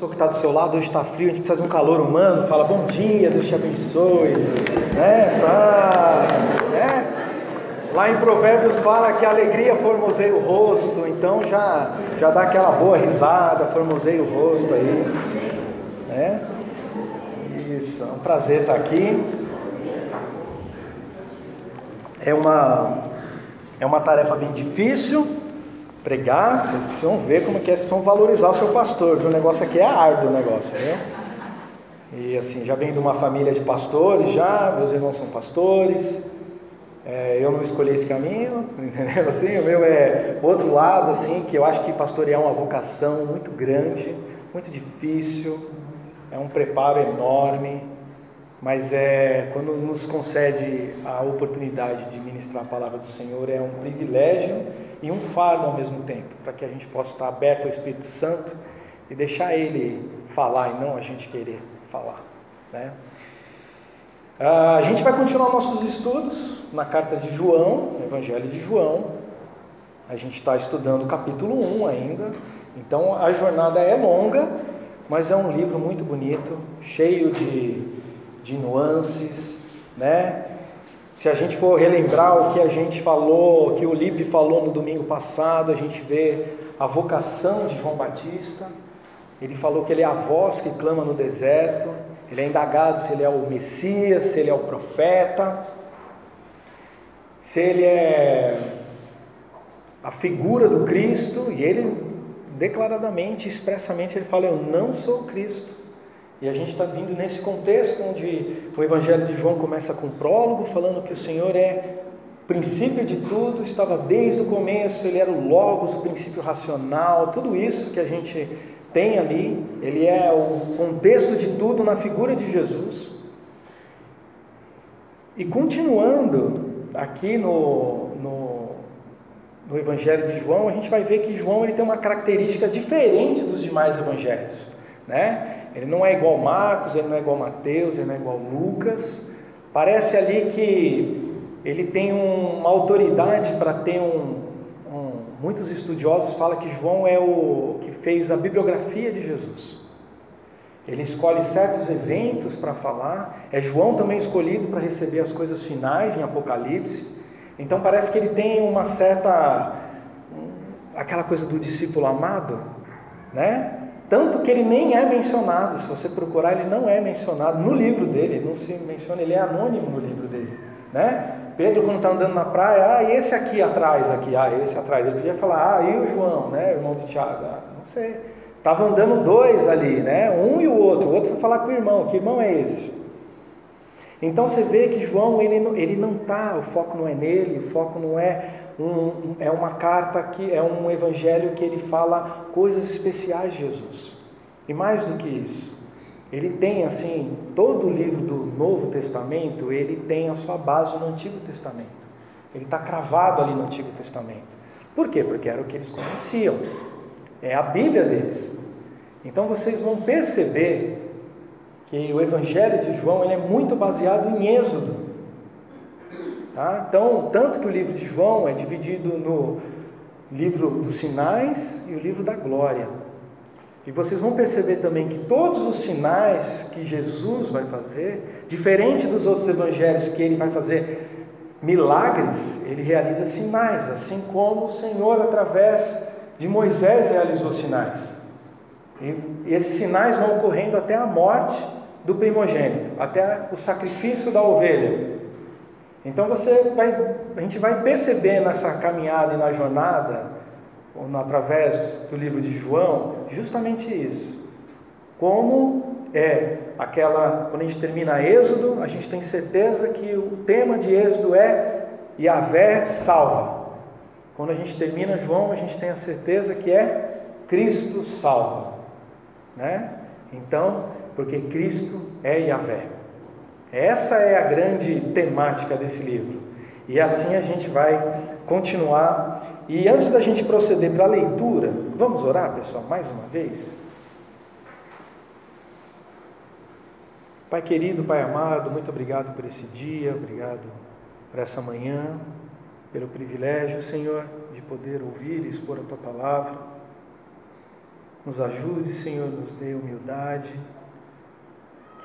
pessoa que está do seu lado hoje está frio, a gente precisa de um calor humano, fala bom dia, Deus te abençoe, né? Né? Lá em Provérbios fala que a alegria formoseia o rosto, então já, já dá aquela boa risada, formoseia o rosto aí, né? Isso, é um prazer estar aqui. É uma, é uma tarefa bem difícil, pregar, vocês precisam ver como é que é, vocês precisam valorizar o seu pastor, viu? O negócio aqui é árduo o negócio, viu? E assim, já venho de uma família de pastores, já, meus irmãos são pastores, é, eu não escolhi esse caminho, entendeu? Assim, o meu é outro lado, assim, que eu acho que pastorear é uma vocação muito grande, muito difícil, é um preparo enorme, mas é quando nos concede a oportunidade de ministrar a palavra do Senhor é um privilégio e um fardo ao mesmo tempo, para que a gente possa estar aberto ao Espírito Santo e deixar Ele falar e não a gente querer falar, né? Ah, a gente vai continuar nossos estudos na carta de João, no Evangelho de João. A gente está estudando o capítulo 1 ainda, então a jornada é longa, mas é um livro muito bonito, cheio de, de nuances, né? Se a gente for relembrar o que a gente falou, o que o Lipe falou no domingo passado, a gente vê a vocação de João Batista. Ele falou que ele é a voz que clama no deserto, ele é indagado se ele é o Messias, se ele é o profeta, se ele é a figura do Cristo, e ele declaradamente, expressamente, ele fala: Eu não sou o Cristo. E a gente está vindo nesse contexto onde o Evangelho de João começa com um prólogo, falando que o Senhor é princípio de tudo, estava desde o começo, ele era o Logos, o princípio racional, tudo isso que a gente tem ali, ele é o contexto de tudo na figura de Jesus. E continuando aqui no, no, no, Evangelho de João, a gente vai ver que João ele tem uma característica diferente dos demais evangelhos. Né? Ele não é igual Marcos, ele não é igual Mateus, ele não é igual Lucas. Parece ali que ele tem uma autoridade para ter um, Muitos estudiosos falam que João é o que fez a bibliografia de Jesus. Ele escolhe certos eventos para falar. É João também escolhido para receber as coisas finais em Apocalipse. Então parece que ele tem uma certa aquela coisa do discípulo amado, né? Tanto que ele nem é mencionado. Se você procurar, ele não é mencionado no livro dele. Ele não se menciona. Ele é anônimo no livro dele, né? Pedro, quando está andando na praia, ah, esse aqui atrás, aqui, ah, esse atrás. Ele podia falar, ah, e o João, né, irmão de Tiago? Ah, não sei. Estava andando dois ali, né, um e o outro. O outro foi falar com o irmão, que irmão é esse? Então você vê que João, ele, ele não está, o foco não é nele, o foco não é um, é uma carta que é um evangelho que ele fala coisas especiais de Jesus. E mais do que isso, ele tem assim, todo o livro do Novo Testamento, ele tem a sua base no Antigo Testamento. Ele está cravado ali no Antigo Testamento. Por quê? Porque era o que eles conheciam. É a Bíblia deles. Então vocês vão perceber que o Evangelho de João ele é muito baseado em Êxodo. Tá? Então, tanto que o livro de João é dividido no livro dos sinais e o livro da glória. E vocês vão perceber também que todos os sinais que Jesus vai fazer, diferente dos outros evangelhos que ele vai fazer milagres, ele realiza sinais, assim como o Senhor através de Moisés realizou sinais. E esses sinais vão ocorrendo até a morte do primogênito, até o sacrifício da ovelha. Então você vai, a gente vai perceber nessa caminhada e na jornada através do livro de João, justamente isso. Como é aquela, quando a gente termina Êxodo, a gente tem certeza que o tema de Êxodo é Yahvé salva. Quando a gente termina João, a gente tem a certeza que é Cristo salva. Né? Então, porque Cristo é Yahvé. Essa é a grande temática desse livro. E assim a gente vai continuar e antes da gente proceder para a leitura, vamos orar, pessoal, mais uma vez? Pai querido, Pai amado, muito obrigado por esse dia, obrigado por essa manhã, pelo privilégio, Senhor, de poder ouvir e expor a tua palavra. Nos ajude, Senhor, nos dê humildade.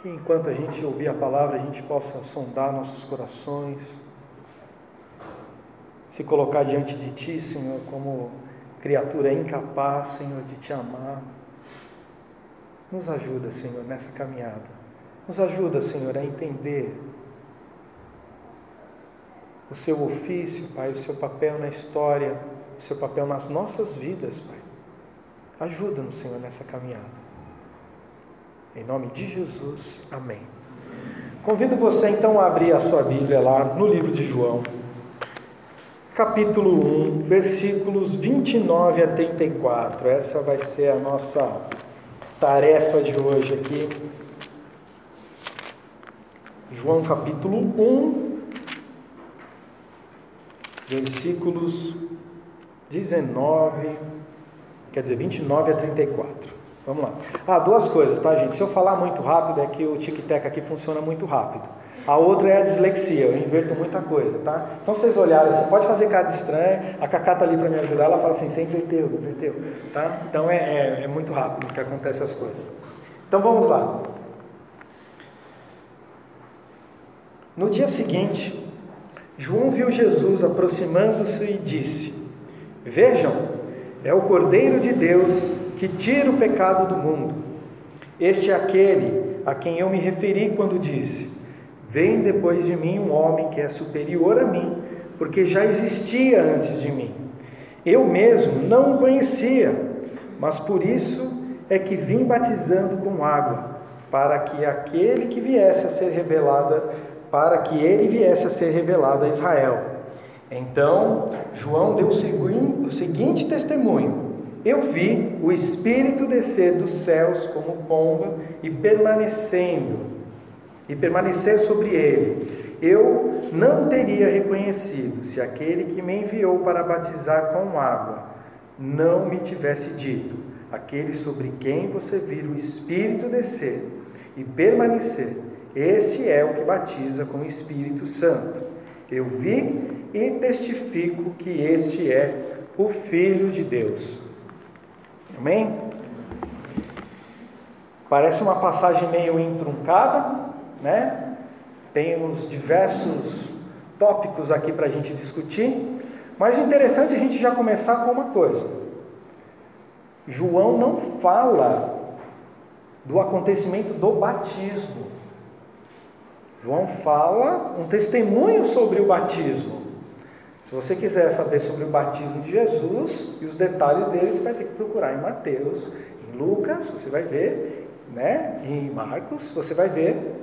Que enquanto a gente ouvir a palavra, a gente possa sondar nossos corações, se colocar diante de Ti, Senhor, como criatura incapaz, Senhor, de Te amar. Nos ajuda, Senhor, nessa caminhada. Nos ajuda, Senhor, a entender o seu ofício, Pai, o seu papel na história, o seu papel nas nossas vidas, Pai. Ajuda-nos, Senhor, nessa caminhada. Em nome de Jesus, amém. Convido você então a abrir a sua Bíblia lá no livro de João, capítulo 1, versículos 29 a 34. Essa vai ser a nossa tarefa de hoje aqui. João capítulo 1, versículos 19, quer dizer, 29 a 34. Vamos lá. Ah, duas coisas, tá, gente? Se eu falar muito rápido, é que o tic-tac aqui funciona muito rápido. A outra é a dislexia, eu inverto muita coisa, tá? Então, vocês olharem, você pode fazer cara de estranho, a Cacá tá ali para me ajudar, ela fala assim, você inverteu, inverteu, tá? Então, é, é, é muito rápido que acontece as coisas. Então, vamos lá. No dia seguinte, João viu Jesus aproximando-se e disse: Vejam, é o Cordeiro de Deus que tira o pecado do mundo. Este é aquele a quem eu me referi quando disse: Vem depois de mim um homem que é superior a mim, porque já existia antes de mim. Eu mesmo não o conhecia, mas por isso é que vim batizando com água, para que aquele que viesse a ser revelado, para que ele viesse a ser revelado a Israel. Então, João deu o seguinte testemunho: eu vi o Espírito descer dos céus como pomba e permanecendo, e permanecer sobre ele. Eu não teria reconhecido se aquele que me enviou para batizar com água não me tivesse dito: aquele sobre quem você vira o Espírito descer e permanecer, esse é o que batiza com o Espírito Santo. Eu vi e testifico que este é o Filho de Deus. Amém? Parece uma passagem meio entruncada, né? Temos diversos tópicos aqui para a gente discutir, mas o interessante é a gente já começar com uma coisa. João não fala do acontecimento do batismo. João fala um testemunho sobre o batismo. Se você quiser saber sobre o batismo de Jesus e os detalhes dele, você vai ter que procurar em Mateus, em Lucas, você vai ver, né? Em Marcos, você vai ver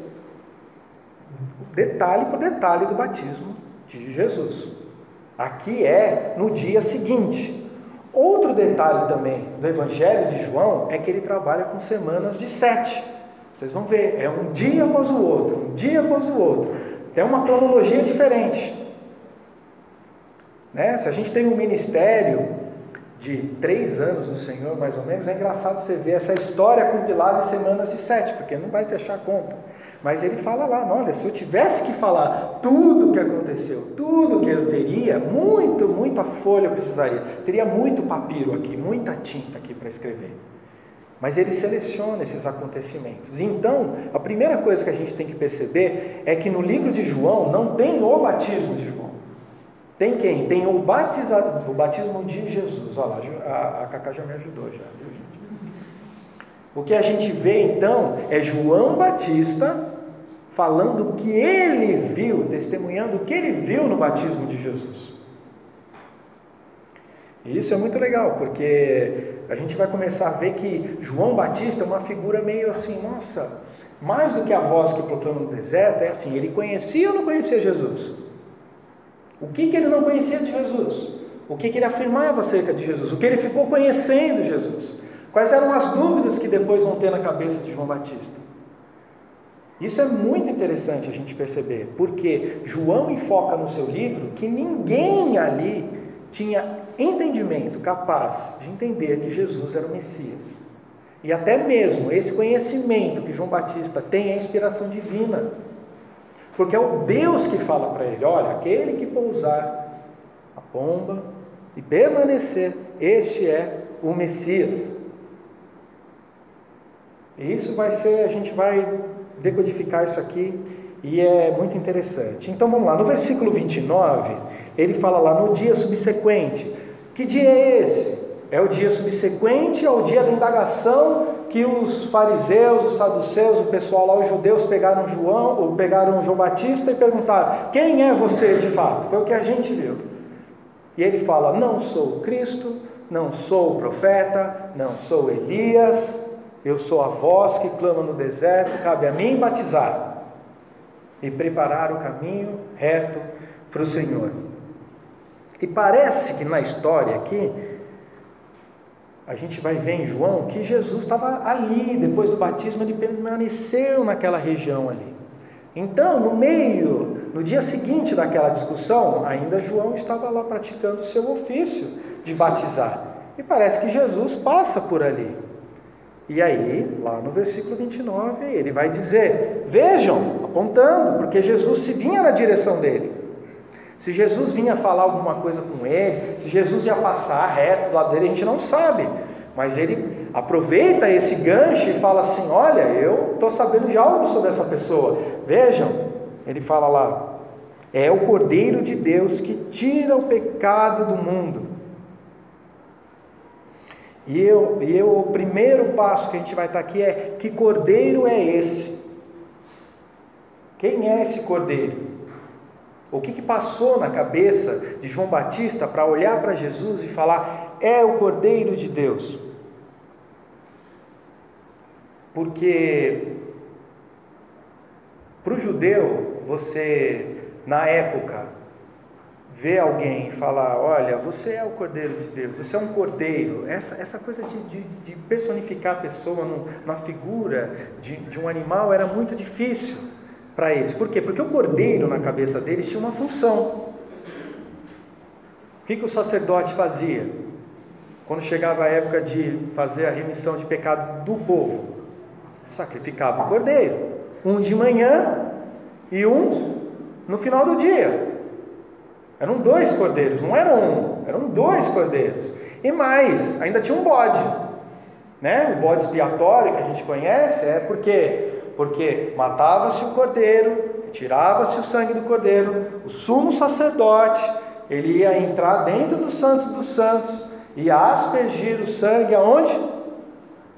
detalhe por detalhe do batismo de Jesus. Aqui é no dia seguinte. Outro detalhe também do Evangelho de João é que ele trabalha com semanas de sete. Vocês vão ver, é um dia após o outro, um dia após o outro. Tem uma cronologia diferente. Né? Se a gente tem um ministério de três anos no Senhor, mais ou menos, é engraçado você ver essa história compilada em semanas de sete, porque não vai fechar a conta. Mas ele fala lá, olha, se eu tivesse que falar tudo o que aconteceu, tudo que eu teria, muito, muita folha eu precisaria, teria muito papiro aqui, muita tinta aqui para escrever. Mas ele seleciona esses acontecimentos. Então, a primeira coisa que a gente tem que perceber é que no livro de João não tem o batismo de João. Tem quem? Tem o, batizado, o batismo de Jesus. Olha lá, a, a Cacá já me ajudou, já, viu, gente? O que a gente vê então é João Batista falando o que ele viu, testemunhando o que ele viu no batismo de Jesus. E isso é muito legal, porque a gente vai começar a ver que João Batista é uma figura meio assim, nossa, mais do que a voz que proclama no deserto, é assim, ele conhecia ou não conhecia Jesus? O que, que ele não conhecia de Jesus? O que, que ele afirmava acerca de Jesus? O que ele ficou conhecendo Jesus? Quais eram as dúvidas que depois vão ter na cabeça de João Batista? Isso é muito interessante a gente perceber, porque João enfoca no seu livro que ninguém ali tinha entendimento capaz de entender que Jesus era o Messias. E até mesmo esse conhecimento que João Batista tem é inspiração divina. Porque é o Deus que fala para ele: olha, aquele que pousar a pomba e permanecer, este é o Messias. E isso vai ser, a gente vai decodificar isso aqui e é muito interessante. Então vamos lá, no versículo 29, ele fala lá no dia subsequente. Que dia é esse? É o dia subsequente ao dia da indagação que os fariseus, os saduceus, o pessoal lá, os judeus pegaram João, ou pegaram João Batista e perguntaram: "Quem é você de fato?" Foi o que a gente viu. E ele fala: "Não sou Cristo, não sou profeta, não sou Elias, eu sou a voz que clama no deserto, cabe a mim batizar e preparar o caminho reto para o Senhor." E parece que na história aqui a gente vai ver em João que Jesus estava ali, depois do batismo, ele permaneceu naquela região ali. Então, no meio, no dia seguinte daquela discussão, ainda João estava lá praticando o seu ofício de batizar. E parece que Jesus passa por ali. E aí, lá no versículo 29, ele vai dizer: Vejam, apontando, porque Jesus se vinha na direção dele. Se Jesus vinha falar alguma coisa com ele, se Jesus ia passar reto do lado dele, a gente não sabe. Mas ele aproveita esse gancho e fala assim: Olha, eu estou sabendo de algo sobre essa pessoa. Vejam, ele fala lá: É o Cordeiro de Deus que tira o pecado do mundo. E, eu, e eu, o primeiro passo que a gente vai estar aqui é: Que cordeiro é esse? Quem é esse cordeiro? O que, que passou na cabeça de João Batista para olhar para Jesus e falar: é o Cordeiro de Deus? Porque para o judeu, você, na época, vê alguém e falar: Olha, você é o Cordeiro de Deus, você é um cordeiro. Essa, essa coisa de, de, de personificar a pessoa no, na figura de, de um animal era muito difícil para eles. Por quê? Porque o cordeiro na cabeça deles tinha uma função. O que, que o sacerdote fazia? Quando chegava a época de fazer a remissão de pecado do povo, sacrificava o cordeiro, um de manhã e um no final do dia. Eram dois cordeiros, não eram um, eram dois cordeiros. E mais, ainda tinha um bode. Né? O bode expiatório que a gente conhece é porque porque matava-se o cordeiro, tirava-se o sangue do cordeiro, o sumo sacerdote, ele ia entrar dentro dos santos dos santos, ia aspergir o sangue aonde?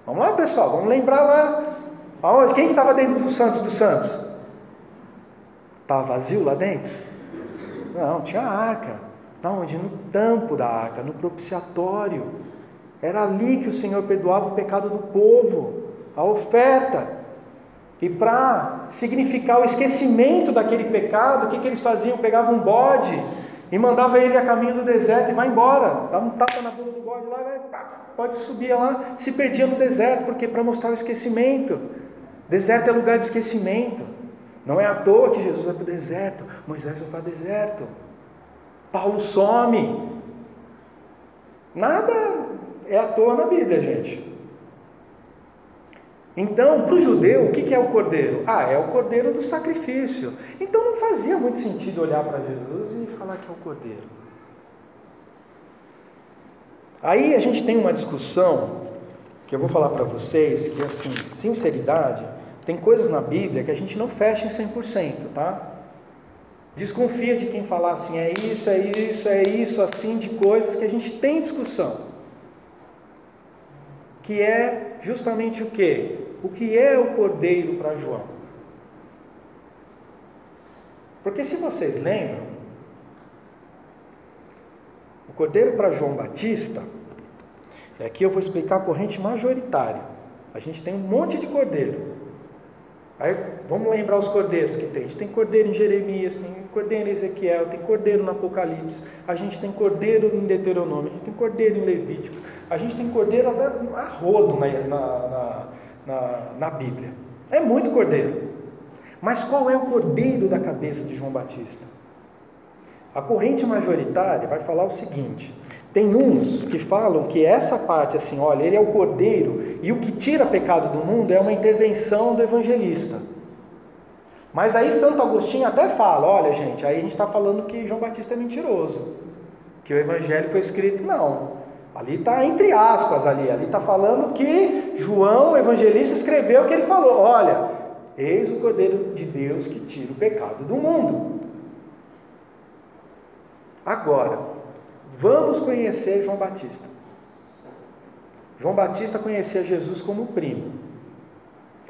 Vamos lá, pessoal, vamos lembrar lá. Aonde? Quem que estava dentro dos santos dos santos? Estava vazio lá dentro? Não, tinha a arca. Onde? No tampo da arca, no propiciatório. Era ali que o Senhor perdoava o pecado do povo, a oferta. E para significar o esquecimento daquele pecado, o que, que eles faziam? Pegavam um bode e mandava ele a caminho do deserto e vai embora. Dava um tapa na bunda do bode lá, vai, pode subir lá, se perdia no deserto, porque para mostrar o esquecimento. Deserto é lugar de esquecimento. Não é à toa que Jesus vai para o deserto, Moisés vai para o deserto, Paulo some. Nada é à toa na Bíblia, gente. Então, para o judeu, o que é o cordeiro? Ah, é o cordeiro do sacrifício. Então não fazia muito sentido olhar para Jesus e falar que é o cordeiro. Aí a gente tem uma discussão que eu vou falar para vocês que, assim, sinceridade, tem coisas na Bíblia que a gente não fecha em 100%, tá? Desconfia de quem falar assim, é isso, é isso, é isso, assim, de coisas que a gente tem discussão que é justamente o que? O que é o cordeiro para João? Porque se vocês lembram, o cordeiro para João Batista, e aqui eu vou explicar a corrente majoritária. A gente tem um monte de cordeiro. Aí vamos lembrar os cordeiros que tem. A gente tem cordeiro em Jeremias, tem cordeiro em Ezequiel, tem cordeiro no Apocalipse, a gente tem cordeiro em Deuteronômio, a gente tem cordeiro em Levítico, a gente tem cordeiro a rodo na, na, na, na Bíblia. É muito cordeiro. Mas qual é o cordeiro da cabeça de João Batista? A corrente majoritária vai falar o seguinte: tem uns que falam que essa parte, assim, olha, ele é o cordeiro e o que tira pecado do mundo é uma intervenção do evangelista. Mas aí Santo Agostinho até fala: olha, gente, aí a gente está falando que João Batista é mentiroso, que o evangelho foi escrito. Não, Ali está entre aspas ali, ali está falando que João, o evangelista, escreveu o que ele falou. Olha, eis o Cordeiro de Deus que tira o pecado do mundo. Agora, vamos conhecer João Batista. João Batista conhecia Jesus como primo.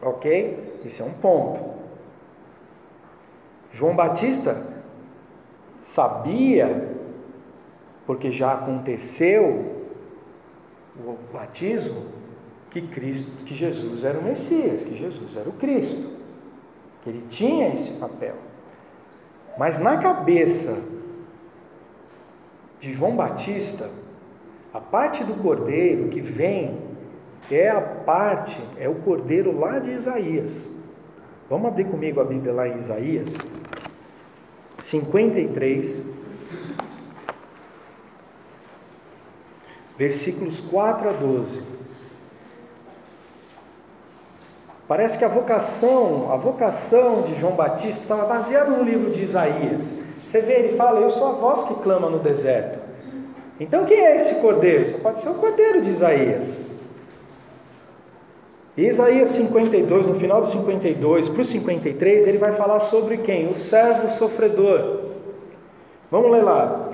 Ok? Esse é um ponto. João Batista sabia, porque já aconteceu o batismo, que Cristo, que Jesus era o Messias, que Jesus era o Cristo, que ele tinha esse papel. Mas na cabeça de João Batista, a parte do cordeiro que vem é a parte, é o cordeiro lá de Isaías. Vamos abrir comigo a Bíblia lá em Isaías 53, versículos 4 a 12. Parece que a vocação, a vocação de João Batista estava baseada no livro de Isaías. Você vê, ele fala: Eu sou a voz que clama no deserto. Então, quem é esse cordeiro? Só pode ser o cordeiro de Isaías. Isaías 52, no final do 52 para o 53, ele vai falar sobre quem? O servo sofredor. Vamos ler lá.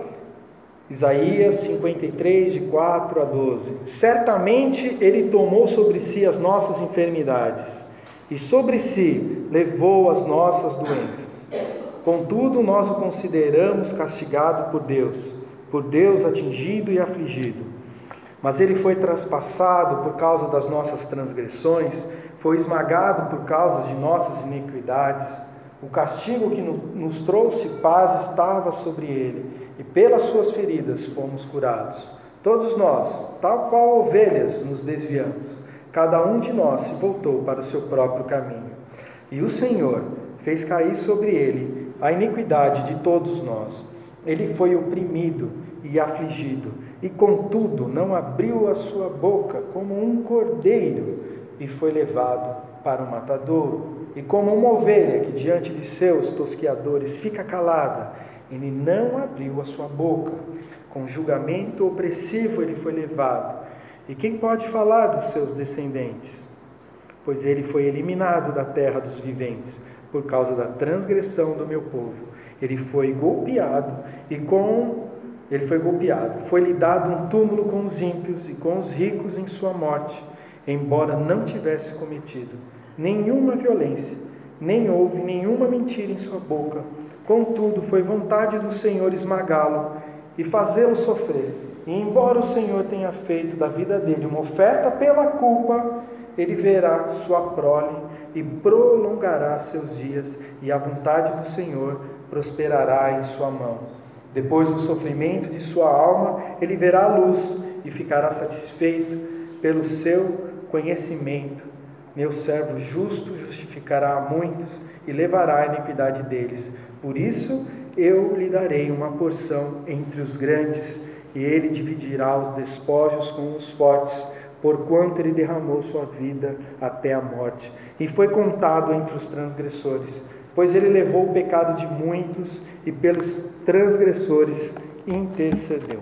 Isaías 53, de 4 a 12. Certamente ele tomou sobre si as nossas enfermidades, e sobre si levou as nossas doenças. Contudo, nós o consideramos castigado por Deus por Deus atingido e afligido. Mas ele foi traspassado por causa das nossas transgressões, foi esmagado por causa de nossas iniquidades. O castigo que nos trouxe paz estava sobre ele, e pelas suas feridas fomos curados. Todos nós, tal qual ovelhas, nos desviamos. Cada um de nós se voltou para o seu próprio caminho. E o Senhor fez cair sobre ele a iniquidade de todos nós. Ele foi oprimido e afligido, e contudo não abriu a sua boca como um cordeiro, e foi levado para o matadouro. E como uma ovelha que diante de seus tosqueadores fica calada, ele não abriu a sua boca. Com julgamento opressivo ele foi levado. E quem pode falar dos seus descendentes? Pois ele foi eliminado da terra dos viventes por causa da transgressão do meu povo ele foi golpeado e com ele foi golpeado. Foi-lhe dado um túmulo com os ímpios e com os ricos em sua morte, embora não tivesse cometido nenhuma violência, nem houve nenhuma mentira em sua boca. Contudo, foi vontade do Senhor esmagá-lo e fazê-lo sofrer. E embora o Senhor tenha feito da vida dele uma oferta pela culpa, ele verá sua prole e prolongará seus dias, e a vontade do Senhor prosperará em sua mão. Depois do sofrimento de sua alma, ele verá a luz e ficará satisfeito pelo seu conhecimento. Meu servo justo justificará a muitos e levará a iniquidade deles. Por isso eu lhe darei uma porção entre os grandes, e ele dividirá os despojos com os fortes, porquanto ele derramou sua vida até a morte, e foi contado entre os transgressores pois ele levou o pecado de muitos e pelos transgressores intercedeu.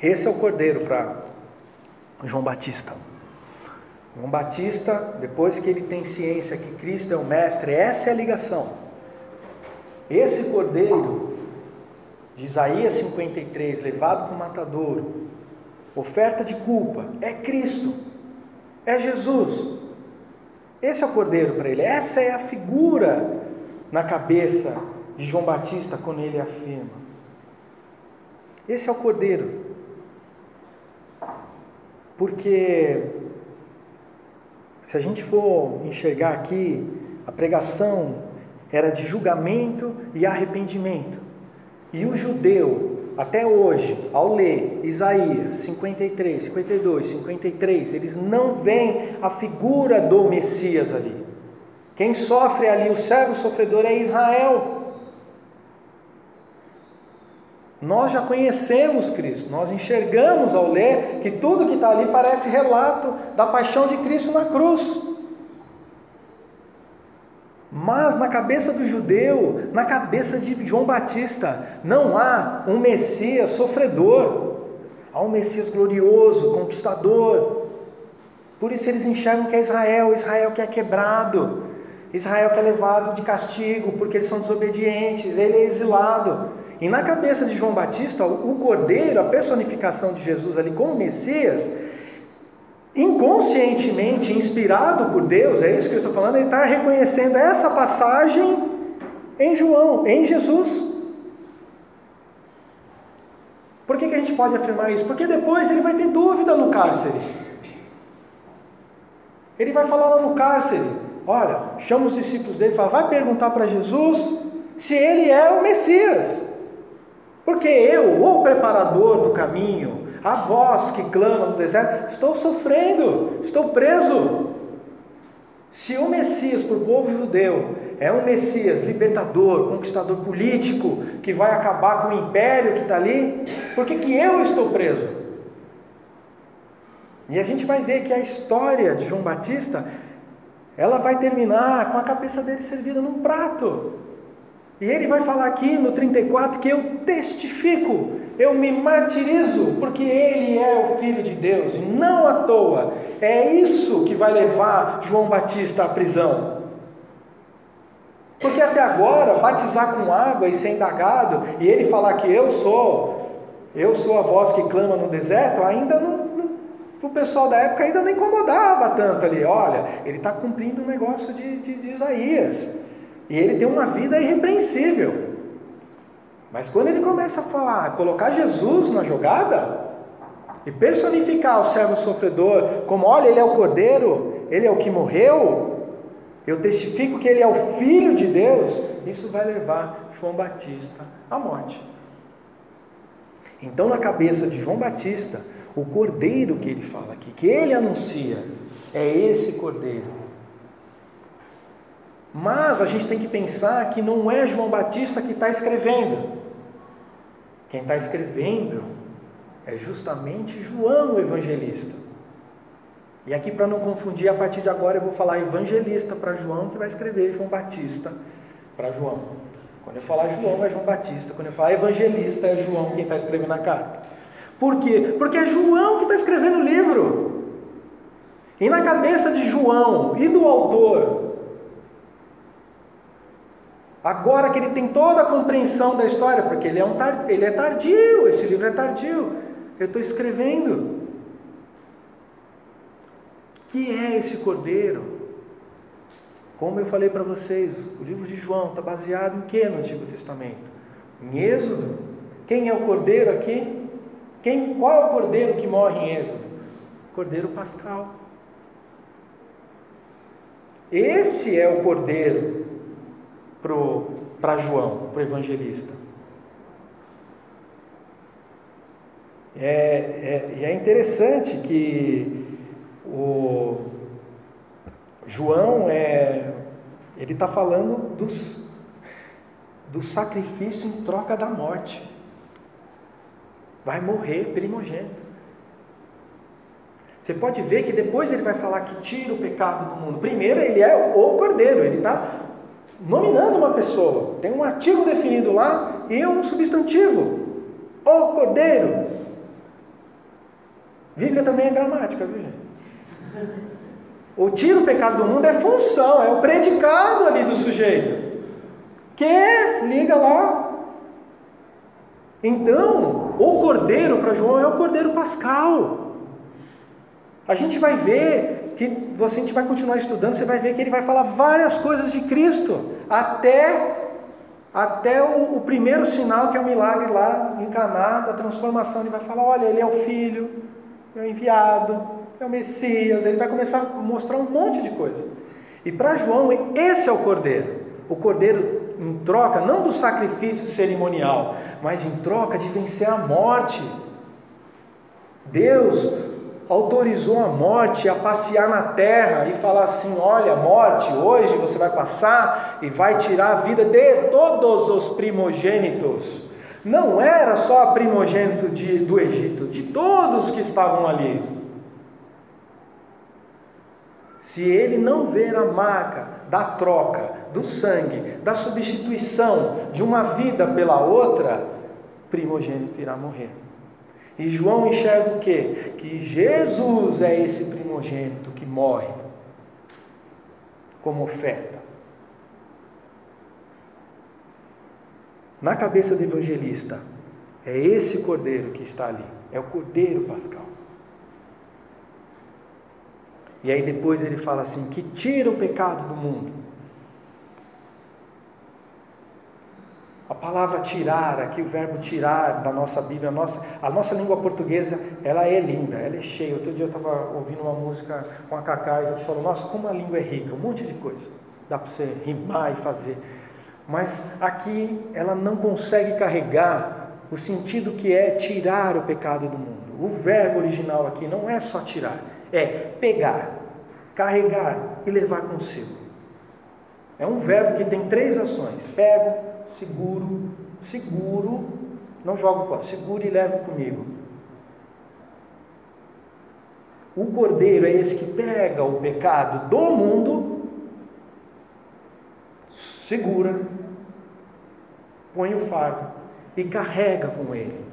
Esse é o cordeiro para João Batista. João Batista, depois que ele tem ciência que Cristo é o Mestre, essa é a ligação. Esse cordeiro de Isaías 53, levado para o matadouro, oferta de culpa, é Cristo, é Jesus. Esse é o cordeiro para ele, essa é a figura na cabeça de João Batista quando ele afirma. Esse é o cordeiro. Porque se a gente for enxergar aqui, a pregação era de julgamento e arrependimento. E o judeu até hoje, ao ler Isaías 53, 52, 53, eles não veem a figura do Messias ali. Quem sofre ali, o servo sofredor, é Israel. Nós já conhecemos Cristo, nós enxergamos ao ler que tudo que está ali parece relato da paixão de Cristo na cruz. Mas na cabeça do judeu, na cabeça de João Batista, não há um Messias sofredor, há um Messias glorioso, conquistador. Por isso eles enxergam que é Israel, Israel que é quebrado, Israel que é levado de castigo porque eles são desobedientes, ele é exilado. E na cabeça de João Batista, o cordeiro, a personificação de Jesus ali como Messias, inconscientemente inspirado por Deus, é isso que eu estou falando, ele está reconhecendo essa passagem em João, em Jesus. Por que, que a gente pode afirmar isso? Porque depois ele vai ter dúvida no cárcere. Ele vai falar lá no cárcere: olha, chama os discípulos dele e fala, vai perguntar para Jesus se ele é o Messias. Porque eu, o preparador do caminho, a voz que clama no deserto, estou sofrendo, estou preso. Se o Messias para o povo judeu é um Messias libertador, conquistador político, que vai acabar com o império que está ali, por que, que eu estou preso? E a gente vai ver que a história de João Batista, ela vai terminar com a cabeça dele servida num prato. E ele vai falar aqui no 34 que eu testifico eu me martirizo porque ele é o Filho de Deus, e não à toa. É isso que vai levar João Batista à prisão. Porque até agora, batizar com água e ser indagado, e ele falar que eu sou, eu sou a voz que clama no deserto, ainda não, o pessoal da época ainda não incomodava tanto ali. Olha, ele está cumprindo um negócio de, de, de Isaías, e ele tem uma vida irrepreensível. Mas quando ele começa a falar, colocar Jesus na jogada e personificar o servo sofredor como, olha, ele é o cordeiro, ele é o que morreu, eu testifico que ele é o filho de Deus, isso vai levar João Batista à morte. Então, na cabeça de João Batista, o cordeiro que ele fala aqui, que ele anuncia, é esse cordeiro. Mas a gente tem que pensar que não é João Batista que está escrevendo. Quem está escrevendo é justamente João o evangelista. E aqui, para não confundir, a partir de agora eu vou falar evangelista para João, que vai escrever João Batista para João. Quando eu falar João, é João Batista. Quando eu falar evangelista, é João quem está escrevendo a carta. Por quê? Porque é João que está escrevendo o livro. E na cabeça de João e do autor, Agora que ele tem toda a compreensão da história, porque ele é, um tar, ele é tardio, esse livro é tardio. Eu estou escrevendo. O que é esse cordeiro? Como eu falei para vocês, o livro de João está baseado em que no Antigo Testamento? Em Êxodo. Quem é o cordeiro aqui? Quem, qual é o cordeiro que morre em Êxodo? Cordeiro pascal. Esse é o cordeiro para João, para o evangelista. É, é, é interessante que o João é, ele está falando dos, do sacrifício em troca da morte. Vai morrer primogênito. Você pode ver que depois ele vai falar que tira o pecado do mundo. Primeiro, ele é o cordeiro, ele está nominando uma pessoa. Tem um artigo definido lá e um substantivo. O cordeiro. Bíblia também é gramática, viu gente? O tira o pecado do mundo é função, é o predicado ali do sujeito. Que liga lá. Então, o cordeiro para João é o cordeiro pascal. A gente vai ver que você, a gente vai continuar estudando, você vai ver que ele vai falar várias coisas de Cristo, até, até o, o primeiro sinal, que é o milagre lá em Caná, da transformação. Ele vai falar: olha, ele é o Filho, é o enviado, é o Messias. Ele vai começar a mostrar um monte de coisa. E para João, esse é o cordeiro. O cordeiro em troca, não do sacrifício cerimonial, mas em troca de vencer a morte. Deus autorizou a morte a passear na terra e falar assim: olha, morte, hoje você vai passar e vai tirar a vida de todos os primogênitos. Não era só primogênito de, do Egito, de todos que estavam ali. Se ele não ver a marca da troca, do sangue, da substituição de uma vida pela outra, primogênito irá morrer. E João enxerga o quê? Que Jesus é esse primogênito que morre como oferta. Na cabeça do evangelista, é esse cordeiro que está ali, é o cordeiro pascal. E aí depois ele fala assim: que tira o pecado do mundo. A palavra tirar, aqui o verbo tirar da nossa Bíblia, a nossa, a nossa língua portuguesa, ela é linda, ela é cheia. Outro dia eu estava ouvindo uma música com a Cacá e a gente falou, nossa, como a língua é rica, um monte de coisa. Dá para você rimar e fazer. Mas aqui ela não consegue carregar o sentido que é tirar o pecado do mundo. O verbo original aqui não é só tirar, é pegar, carregar e levar consigo. É um verbo que tem três ações: pego, seguro, seguro, não jogo fora, seguro e levo comigo. O cordeiro é esse que pega o pecado do mundo, segura, põe o fardo e carrega com ele.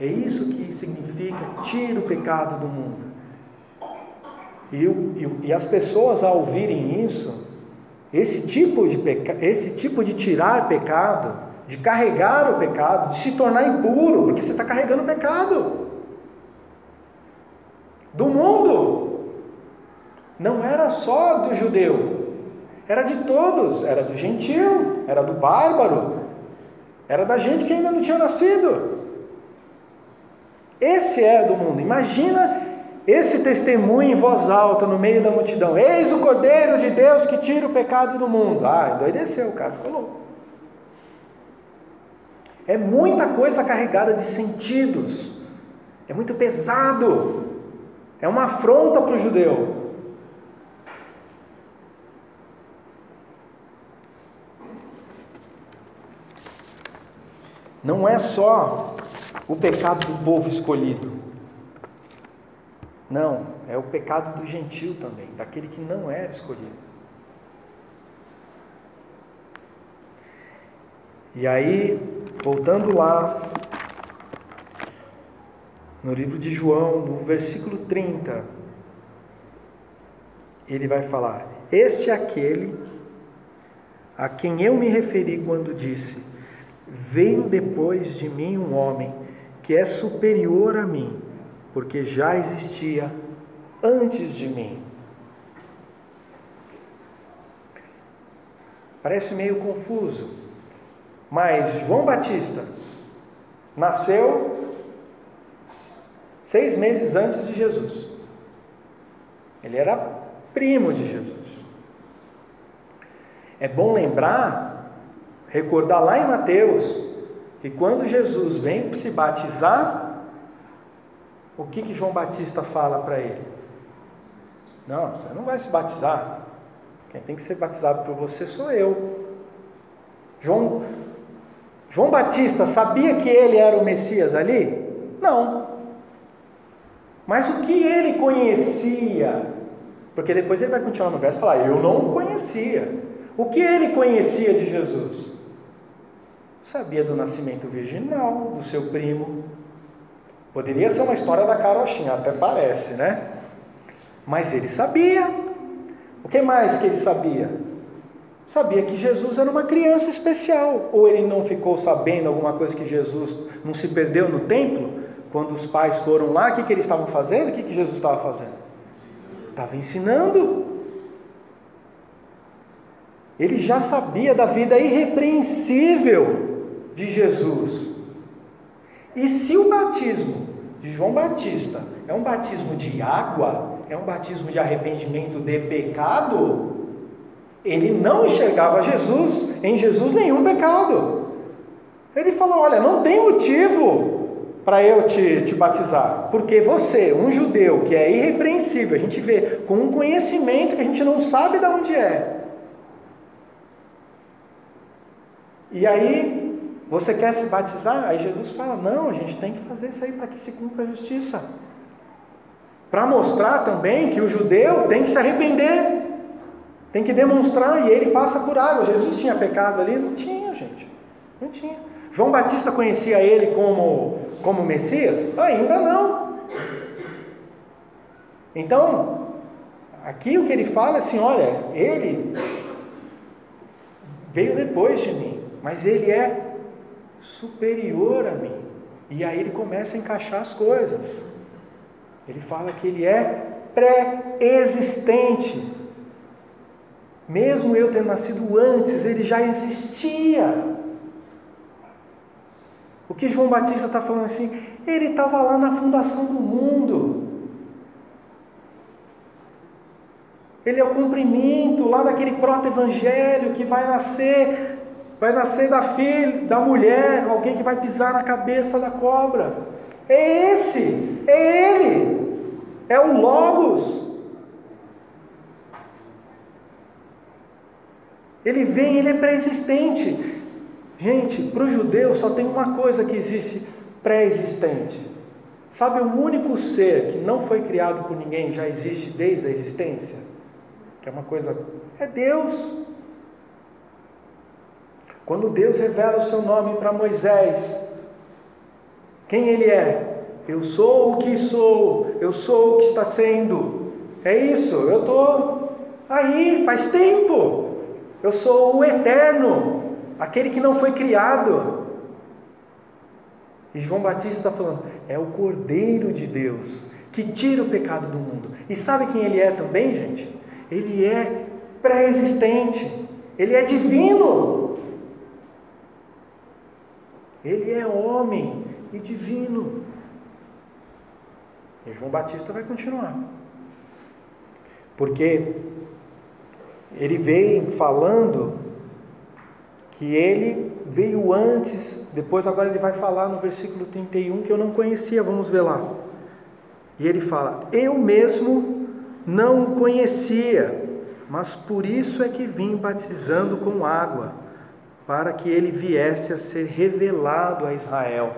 É isso que significa tira o pecado do mundo. E, e, e as pessoas ao ouvirem isso, esse tipo de peca, esse tipo de tirar pecado, de carregar o pecado, de se tornar impuro, porque você está carregando o pecado do mundo. Não era só do judeu, era de todos, era do gentil, era do bárbaro, era da gente que ainda não tinha nascido. Esse é do mundo. Imagina esse testemunho em voz alta no meio da multidão: Eis o Cordeiro de Deus que tira o pecado do mundo. Ah, endoideceu, o cara ficou louco. É muita coisa carregada de sentidos, é muito pesado, é uma afronta para o judeu. Não é só o pecado do povo escolhido. Não, é o pecado do gentil também, daquele que não era escolhido. E aí, voltando lá, no livro de João, no versículo 30, ele vai falar: Este é aquele a quem eu me referi quando disse: Veio depois de mim um homem que é superior a mim porque já existia antes de mim. Parece meio confuso, mas João Batista nasceu seis meses antes de Jesus. Ele era primo de Jesus. É bom lembrar, recordar lá em Mateus, que quando Jesus vem se batizar, o que, que João Batista fala para ele? Não, você não vai se batizar. Quem tem que ser batizado por você sou eu. João, João Batista sabia que ele era o Messias ali? Não. Mas o que ele conhecia? Porque depois ele vai continuar no verso e falar: Eu não conhecia. O que ele conhecia de Jesus? Sabia do nascimento virginal, do seu primo, Poderia ser uma história da carochinha, até parece, né? Mas ele sabia. O que mais que ele sabia? Sabia que Jesus era uma criança especial. Ou ele não ficou sabendo alguma coisa que Jesus não se perdeu no templo? Quando os pais foram lá, o que, que eles estavam fazendo? O que, que Jesus estava fazendo? Estava ensinando. Ele já sabia da vida irrepreensível de Jesus. E se o batismo de João Batista é um batismo de água, é um batismo de arrependimento de pecado, ele não enxergava Jesus, em Jesus nenhum pecado. Ele falou: Olha, não tem motivo para eu te, te batizar, porque você, um judeu que é irrepreensível, a gente vê com um conhecimento que a gente não sabe de onde é. E aí você quer se batizar? Aí Jesus fala: Não, a gente tem que fazer isso aí para que se cumpra a justiça. para mostrar também que o judeu tem que se arrepender, tem que demonstrar, e ele passa por água. Jesus tinha pecado ali? Não tinha, gente, não tinha. João Batista conhecia ele como, como Messias? Ainda não. Então, aqui o que ele fala é assim: olha, ele veio depois de mim, mas ele é superior a mim. E aí ele começa a encaixar as coisas. Ele fala que ele é pré-existente. Mesmo eu ter nascido antes, ele já existia. O que João Batista está falando assim? Ele estava lá na fundação do mundo. Ele é o cumprimento lá daquele proto-evangelho que vai nascer, vai nascer da filha, da mulher, alguém que vai pisar na cabeça da cobra. É esse, é ele, é o Logos. Ele vem, ele é pré-existente. Gente, para o judeu só tem uma coisa que existe pré-existente. Sabe o único ser que não foi criado por ninguém, já existe desde a existência? Que é uma coisa. É Deus. Quando Deus revela o seu nome para Moisés, quem ele é? Eu sou o que sou, eu sou o que está sendo. É isso, eu estou aí faz tempo. Eu sou o eterno, aquele que não foi criado. E João Batista está falando, é o Cordeiro de Deus que tira o pecado do mundo. E sabe quem ele é também, gente? Ele é pré-existente, ele é divino. Ele é homem e divino. E João Batista vai continuar. Porque ele vem falando que ele veio antes, depois agora ele vai falar no versículo 31 que eu não conhecia, vamos ver lá. E ele fala: Eu mesmo não o conhecia, mas por isso é que vim batizando com água, para que ele viesse a ser revelado a Israel.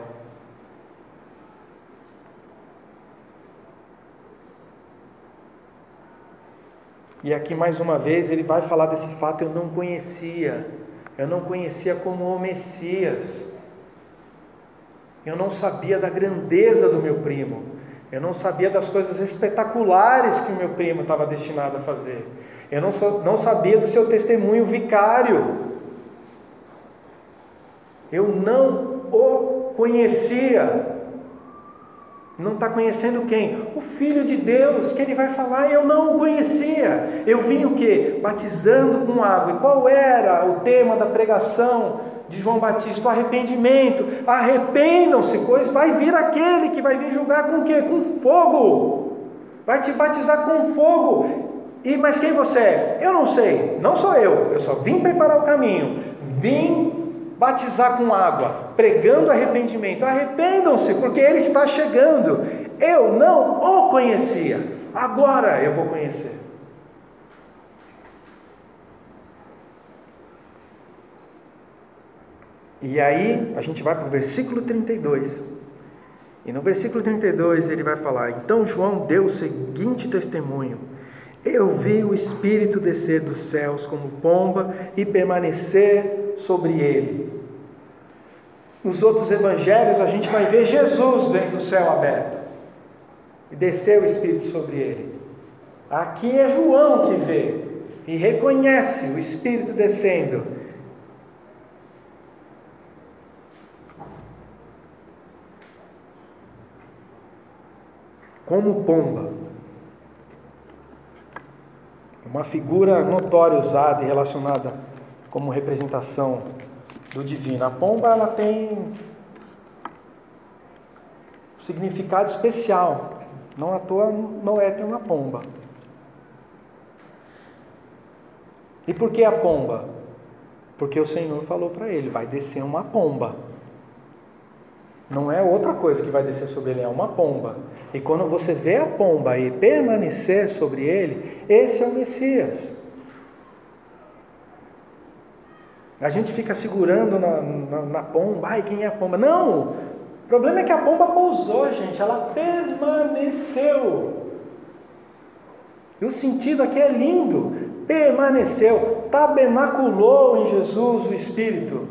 E aqui mais uma vez ele vai falar desse fato eu não conhecia. Eu não conhecia como o Messias. Eu não sabia da grandeza do meu primo. Eu não sabia das coisas espetaculares que o meu primo estava destinado a fazer. Eu não, não sabia do seu testemunho vicário. Eu não o conhecia. Não está conhecendo quem? O Filho de Deus, que ele vai falar, eu não o conhecia. Eu vim o que? Batizando com água. E qual era o tema da pregação de João Batista? O arrependimento. Arrependam-se, pois vai vir aquele que vai vir julgar com o quê? Com fogo. Vai te batizar com fogo. E mas quem você é? Eu não sei. Não sou eu. Eu só vim preparar o caminho. Vim batizar com água, pregando arrependimento. Arrependam-se, porque ele está chegando. Eu não o conhecia, agora eu vou conhecer. E aí, a gente vai para o versículo 32. E no versículo 32 ele vai falar: Então João deu o seguinte testemunho: Eu vi o Espírito descer dos céus como pomba e permanecer sobre ele. Nos outros evangelhos a gente vai ver Jesus dentro do céu aberto e descer o Espírito sobre ele. Aqui é João que vê e reconhece o Espírito descendo. Como pomba, uma figura notória usada e relacionada como representação do divino. A pomba ela tem um significado especial. Não à toa Noé tem uma pomba. E por que a pomba? Porque o Senhor falou para ele: vai descer uma pomba. Não é outra coisa que vai descer sobre ele, é uma pomba. E quando você vê a pomba e permanecer sobre ele, esse é o Messias. A gente fica segurando na, na, na pomba, ai, quem é a pomba? Não! O problema é que a pomba pousou, gente, ela permaneceu. E o sentido aqui é lindo. Permaneceu, tabernaculou em Jesus o Espírito.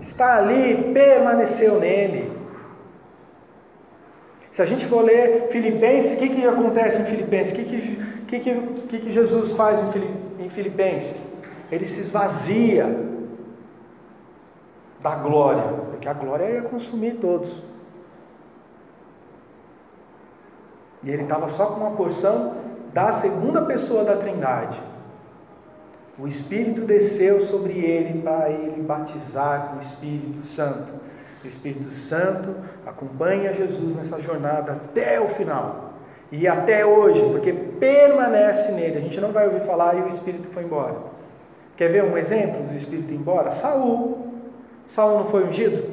Está ali, permaneceu nele. Se a gente for ler Filipenses, o que, que acontece em Filipenses? O que, que, que, que, que Jesus faz em Filipenses? Ele se esvazia da glória, porque a glória ia consumir todos. E ele estava só com uma porção da segunda pessoa da Trindade. O Espírito desceu sobre ele para ele batizar com o Espírito Santo. O Espírito Santo acompanha Jesus nessa jornada até o final. E até hoje, porque permanece nele. A gente não vai ouvir falar e o Espírito foi embora. Quer ver um exemplo do Espírito embora? Saul. Saul não foi ungido?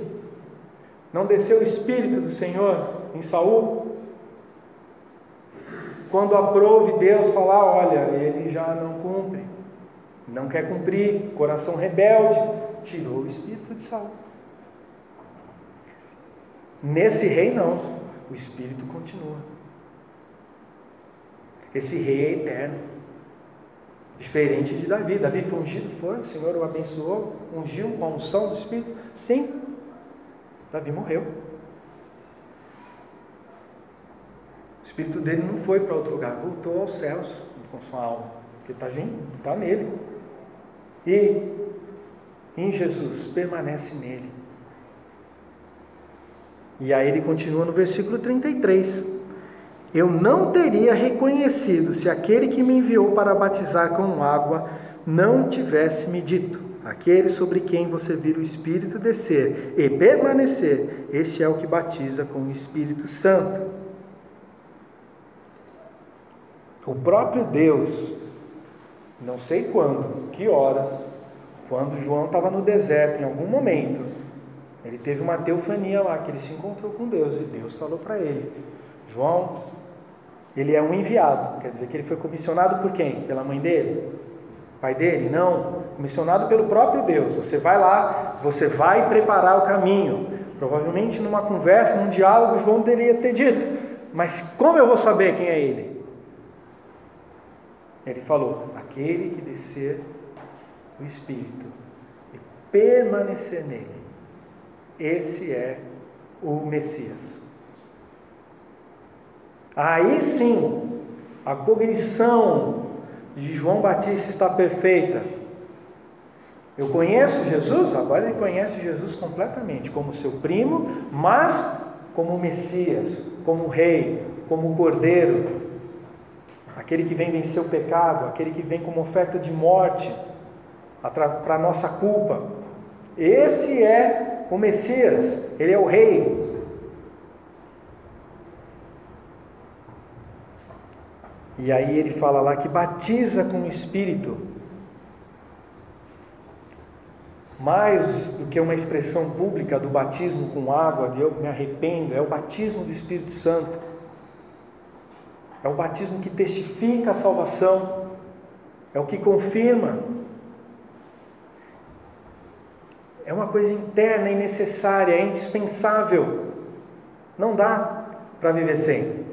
Não desceu o Espírito do Senhor em Saul? Quando aprove Deus falar, olha, ele já não cumpre, não quer cumprir, coração rebelde, tirou o espírito de Saul. Nesse rei não, o espírito continua. Esse rei é eterno. Diferente de Davi. Davi foi ungido, foi, o Senhor o abençoou, ungiu com a unção do Espírito. Sim, Davi morreu. espírito dele não foi para outro lugar, voltou aos céus com sua alma, porque está tá nele. E em Jesus, permanece nele. E aí ele continua no versículo 33. Eu não teria reconhecido se aquele que me enviou para batizar com água não tivesse me dito: aquele sobre quem você vira o Espírito descer e permanecer, esse é o que batiza com o Espírito Santo. O próprio Deus, não sei quando, que horas, quando João estava no deserto, em algum momento, ele teve uma teofania lá, que ele se encontrou com Deus e Deus falou para ele: João, ele é um enviado, quer dizer que ele foi comissionado por quem? Pela mãe dele? Pai dele? Não, comissionado pelo próprio Deus. Você vai lá, você vai preparar o caminho. Provavelmente numa conversa, num diálogo, João teria ter dito: Mas como eu vou saber quem é ele? Ele falou: aquele que descer o Espírito e permanecer nele, esse é o Messias. Aí sim, a cognição de João Batista está perfeita. Eu conheço Jesus, agora ele conhece Jesus completamente, como seu primo, mas como Messias, como Rei, como Cordeiro, aquele que vem vencer o pecado, aquele que vem como oferta de morte para a nossa culpa. Esse é o Messias, ele é o Rei. E aí ele fala lá que batiza com o Espírito. Mais do que uma expressão pública do batismo com água, de eu me arrependo, é o batismo do Espírito Santo. É o batismo que testifica a salvação, é o que confirma. É uma coisa interna e necessária, é indispensável. Não dá para viver sem.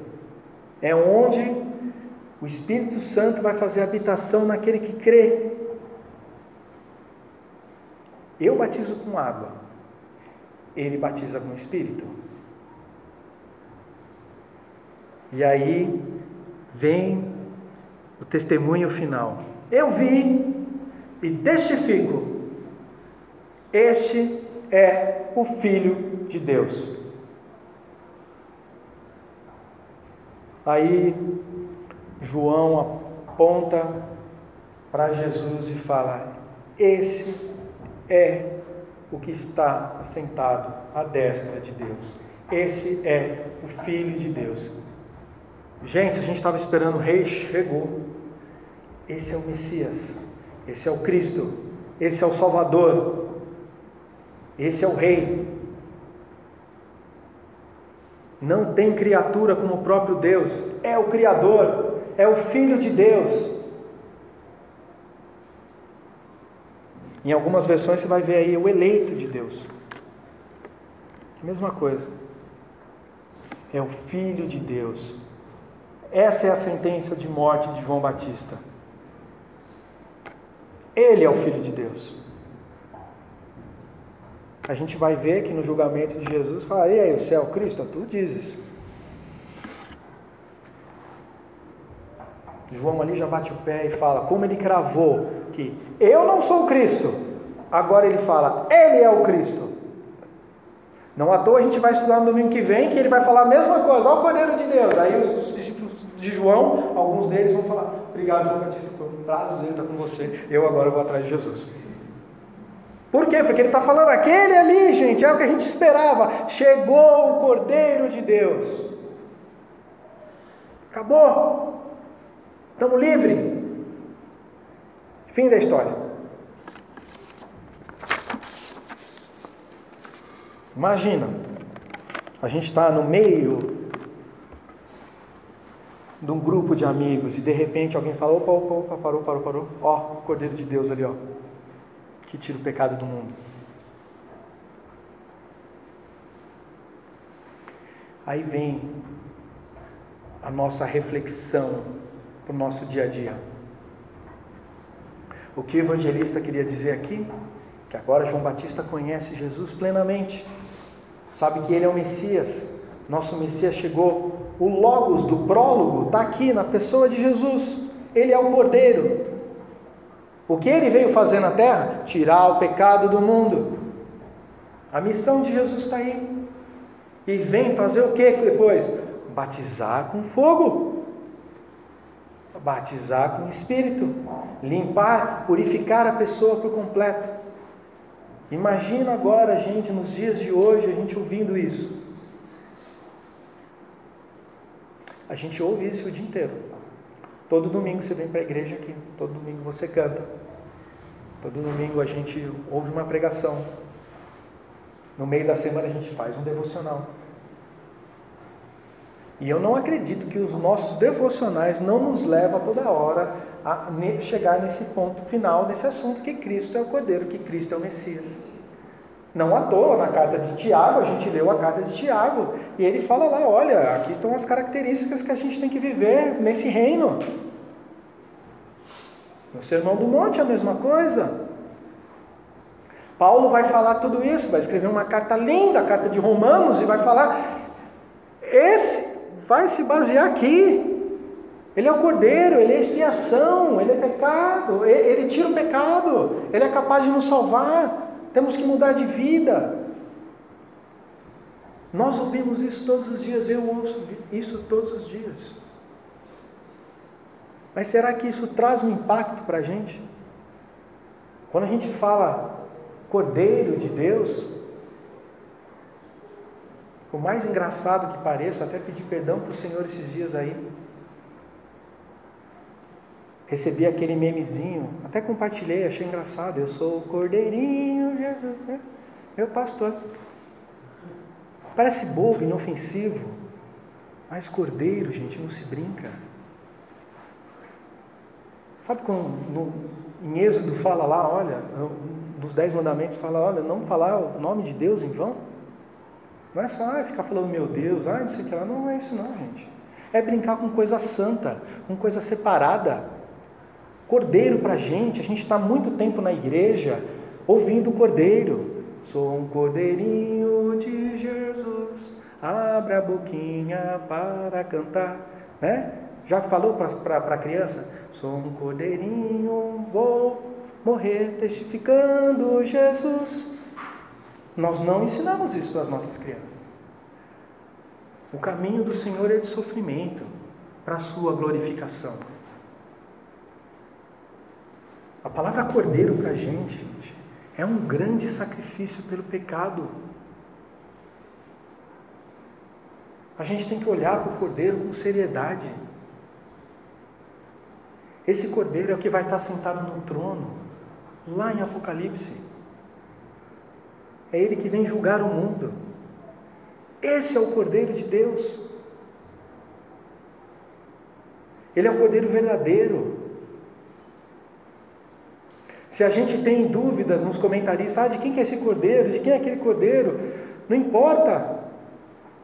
É onde o Espírito Santo vai fazer habitação naquele que crê. Eu batizo com água, ele batiza com Espírito. E aí vem o testemunho final. Eu vi e testifico: este é o Filho de Deus. Aí João aponta para Jesus e fala: Esse é o que está assentado à destra de Deus. Esse é o Filho de Deus. Gente, a gente estava esperando o rei, chegou. Esse é o Messias, esse é o Cristo, esse é o Salvador, esse é o Rei. Não tem criatura como o próprio Deus, é o Criador, é o Filho de Deus. Em algumas versões você vai ver aí o eleito de Deus. Mesma coisa. É o Filho de Deus Essa é a sentença de morte de João Batista. Ele é o Filho de Deus. A gente vai ver que no julgamento de Jesus fala, e é o Cristo? Tu dizes. João ali já bate o pé e fala, como ele cravou que eu não sou o Cristo. Agora ele fala, ele é o Cristo. Não à toa a gente vai estudar no domingo que vem que ele vai falar a mesma coisa, ó o Cordeiro de Deus. Aí os discípulos de João, alguns deles vão falar, obrigado João Batista, foi um prazer estar com você. Eu agora vou atrás de Jesus. Por quê? Porque ele está falando aquele ali, gente, é o que a gente esperava. Chegou o Cordeiro de Deus. Acabou. Estamos livres. Fim da história. Imagina, a gente está no meio de um grupo de amigos e de repente alguém fala: opa, opa, opa, parou, parou, parou. Ó, o Cordeiro de Deus ali, ó, que tira o pecado do mundo. Aí vem a nossa reflexão para o nosso dia a dia. O que o evangelista queria dizer aqui? Que agora João Batista conhece Jesus plenamente, sabe que ele é o Messias, nosso Messias chegou. O Logos do prólogo está aqui na pessoa de Jesus, ele é o Cordeiro. O que ele veio fazer na terra? Tirar o pecado do mundo. A missão de Jesus está aí. E vem fazer o que depois? Batizar com fogo batizar com o Espírito, limpar, purificar a pessoa por completo. Imagina agora, gente, nos dias de hoje, a gente ouvindo isso. A gente ouve isso o dia inteiro. Todo domingo você vem para a igreja aqui, todo domingo você canta. Todo domingo a gente ouve uma pregação. No meio da semana a gente faz um devocional. E eu não acredito que os nossos devocionais não nos levam toda hora a chegar nesse ponto final desse assunto que Cristo é o Cordeiro, que Cristo é o Messias. Não à toa, na carta de Tiago, a gente leu a carta de Tiago, e ele fala lá: olha, aqui estão as características que a gente tem que viver nesse reino. No Sermão do Monte, a mesma coisa. Paulo vai falar tudo isso, vai escrever uma carta linda, a carta de Romanos, e vai falar: esse vai se basear aqui. Ele é o cordeiro, ele é expiação, ele é pecado, ele tira o pecado, ele é capaz de nos salvar. Temos que mudar de vida. Nós ouvimos isso todos os dias, eu ouço isso todos os dias. Mas será que isso traz um impacto para a gente? Quando a gente fala Cordeiro de Deus, por mais engraçado que pareça, até pedir perdão para o Senhor esses dias aí. Recebi aquele memezinho, até compartilhei, achei engraçado. Eu sou o Cordeirinho, Jesus, né? meu pastor. Parece bobo, inofensivo, mas cordeiro, gente, não se brinca. Sabe quando no, em Êxodo fala lá, olha, dos dez mandamentos fala, olha, não falar o nome de Deus em vão? Não é só ah, ficar falando meu Deus, ah, não sei o que lá. Não é isso não, gente. É brincar com coisa santa, com coisa separada. Cordeiro para gente, a gente está muito tempo na igreja ouvindo o cordeiro. Sou um cordeirinho de Jesus, abre a boquinha para cantar. Né? Já falou para a criança? Sou um cordeirinho, vou morrer testificando Jesus. Nós não ensinamos isso para as nossas crianças. O caminho do Senhor é de sofrimento para a sua glorificação. A palavra cordeiro para a gente, gente, é um grande sacrifício pelo pecado. A gente tem que olhar para o cordeiro com seriedade. Esse cordeiro é o que vai estar sentado no trono, lá em Apocalipse. É Ele que vem julgar o mundo. Esse é o Cordeiro de Deus. Ele é o Cordeiro verdadeiro. Se a gente tem dúvidas nos comentaristas, ah, de quem é esse Cordeiro, de quem é aquele Cordeiro, não importa.